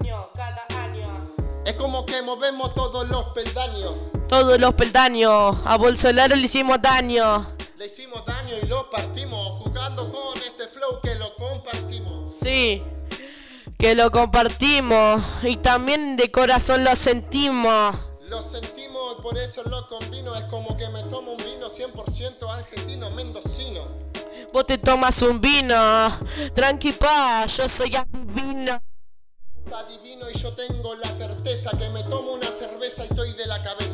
Año, cada año. Es como que movemos todos los peldaños. Todos los peldaños. A Bolsonaro le hicimos daño. Le hicimos daño y lo partimos jugando con este flow que lo compartimos. Sí, que lo compartimos y también de corazón lo sentimos. Lo sentimos y por eso lo combino. Es como que me tomo un vino 100% argentino mendocino. Vos te tomas un vino, tranqui pa, yo soy adivino. Adivino y yo tengo la certeza que me tomo una cerveza y estoy de la cabeza.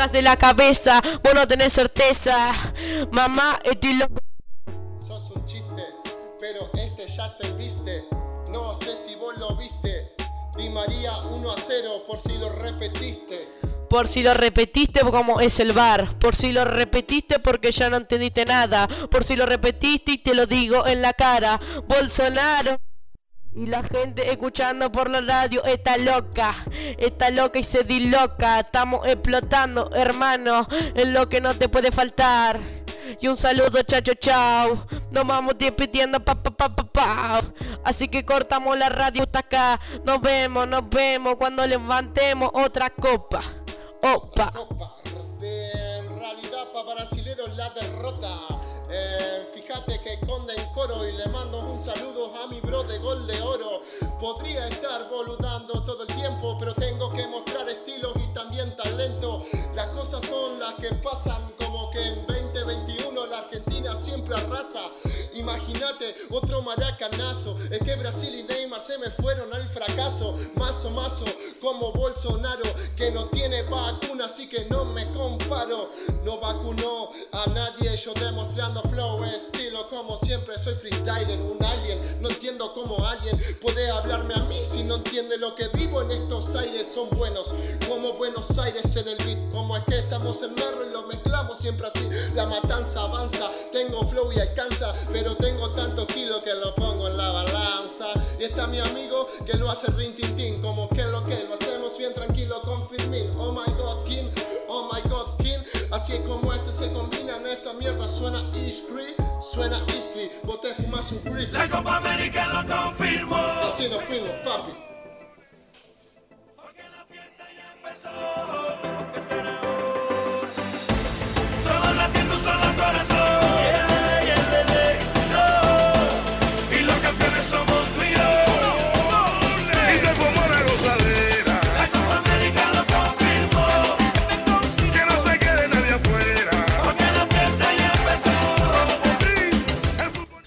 Estás de la cabeza, vos no tenés certeza. Mamá, estoy loco. Sos un chiste, pero este ya te viste. No sé si vos lo viste. Di María 1 a 0 por si lo repetiste. Por si lo repetiste como es el bar. Por si lo repetiste porque ya no entendiste nada. Por si lo repetiste y te lo digo en la cara. Bolsonaro. Y la gente escuchando por la radio está loca, está loca y se disloca. Estamos explotando, hermano, en lo que no te puede faltar. Y un saludo, chacho, chao. Nos vamos despidiendo, pa, pa, pa, pa, pa. Así que cortamos la radio hasta acá. Nos vemos, nos vemos cuando levantemos otra copa. Opa. En realidad para brasileros la derrota. Eh, fíjate que conde en coro y le mando a mi bro de gol de oro. Podría estar boludando todo el tiempo, pero tengo que mostrar estilo y también talento. Las cosas son las que pasan como que en 2021 la Argentina siempre arrasa. Imagínate otro maracanazo. Es que Brasil y Neymar se me fueron al fracaso. Mazo, mazo, como Bolsonaro, que no tiene vacuna, así que no me comparo. No vacunó a nadie, yo demostrando flow, estilo, como siempre soy freestyler, un alien. No entiendo cómo alguien puede hablarme a mí si no entiende lo que vivo en estos aires. Son buenos, como Buenos Aires en el beat. Como es que estamos en merro y lo mezclamos siempre así. La matanza avanza, tengo flow y alcanza, tengo tanto kilo que lo pongo en la balanza. Y está mi amigo que lo hace rin tin tin, como que lo que lo hacemos bien tranquilo con Firmin. Oh my god, King, oh my god, King. Así es como esto se combina en esta mierda. Suena Iskri, suena Iskri. Vos te fumas un grip. La Copa América lo confirmó. Así nos fuimos, papi. Todos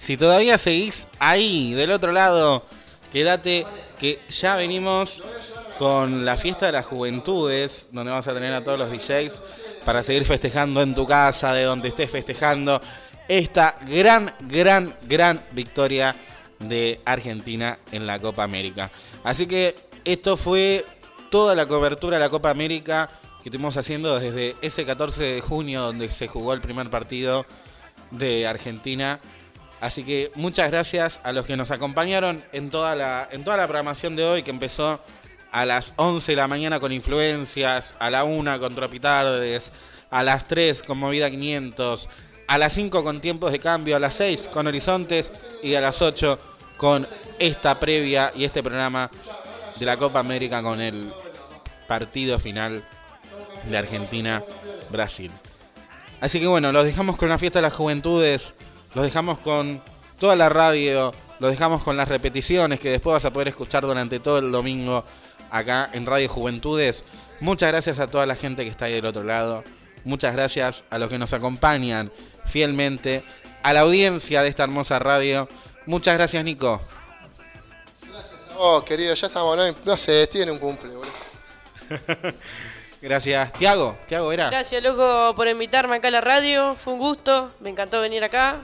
Si todavía seguís ahí, del otro lado, quédate que ya venimos con la fiesta de las juventudes, donde vamos a tener a todos los DJs para seguir festejando en tu casa, de donde estés festejando esta gran, gran, gran victoria de Argentina en la Copa América. Así que esto fue toda la cobertura de la Copa América que estuvimos haciendo desde ese 14 de junio, donde se jugó el primer partido de Argentina. Así que muchas gracias a los que nos acompañaron en toda la, en toda la programación de hoy, que empezó a las 11 de la mañana con influencias, a la 1 con Tropitardes, a las 3 con Movida 500, a las 5 con Tiempos de Cambio, a las 6 con Horizontes y a las 8 con esta previa y este programa de la Copa América con el partido final de Argentina-Brasil. Así que bueno, los dejamos con la fiesta de las juventudes, los dejamos con toda la radio, los dejamos con las repeticiones que después vas a poder escuchar durante todo el domingo acá en Radio Juventudes. Muchas gracias a toda la gente que está ahí del otro lado. Muchas gracias a los que nos acompañan fielmente, a la audiencia de esta hermosa radio. Muchas gracias, Nico. Oh, querido, ya estamos, no, no sé, tiene un cumple, boludo. Gracias. Tiago, Tiago era. Gracias, loco, por invitarme acá a la radio. Fue un gusto. Me encantó venir acá.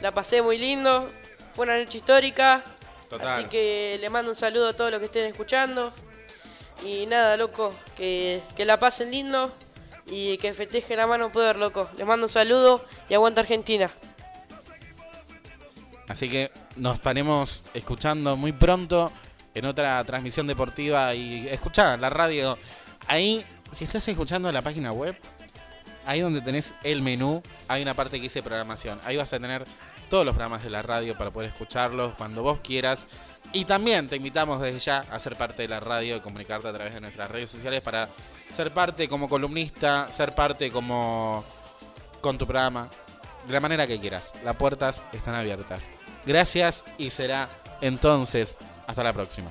La pasé muy lindo. Fue una noche histórica. Total. Así que le mando un saludo a todos los que estén escuchando. Y nada, loco, que, que la pasen lindo y que festejen a mano poder, loco. Les mando un saludo y aguanta Argentina. Así que nos estaremos escuchando muy pronto en otra transmisión deportiva y escuchá la radio. Ahí, si estás escuchando la página web, ahí donde tenés el menú, hay una parte que dice programación. Ahí vas a tener todos los programas de la radio para poder escucharlos cuando vos quieras. Y también te invitamos desde ya a ser parte de la radio y comunicarte a través de nuestras redes sociales para ser parte como columnista, ser parte como con tu programa, de la manera que quieras. Las puertas están abiertas. Gracias y será entonces hasta la próxima.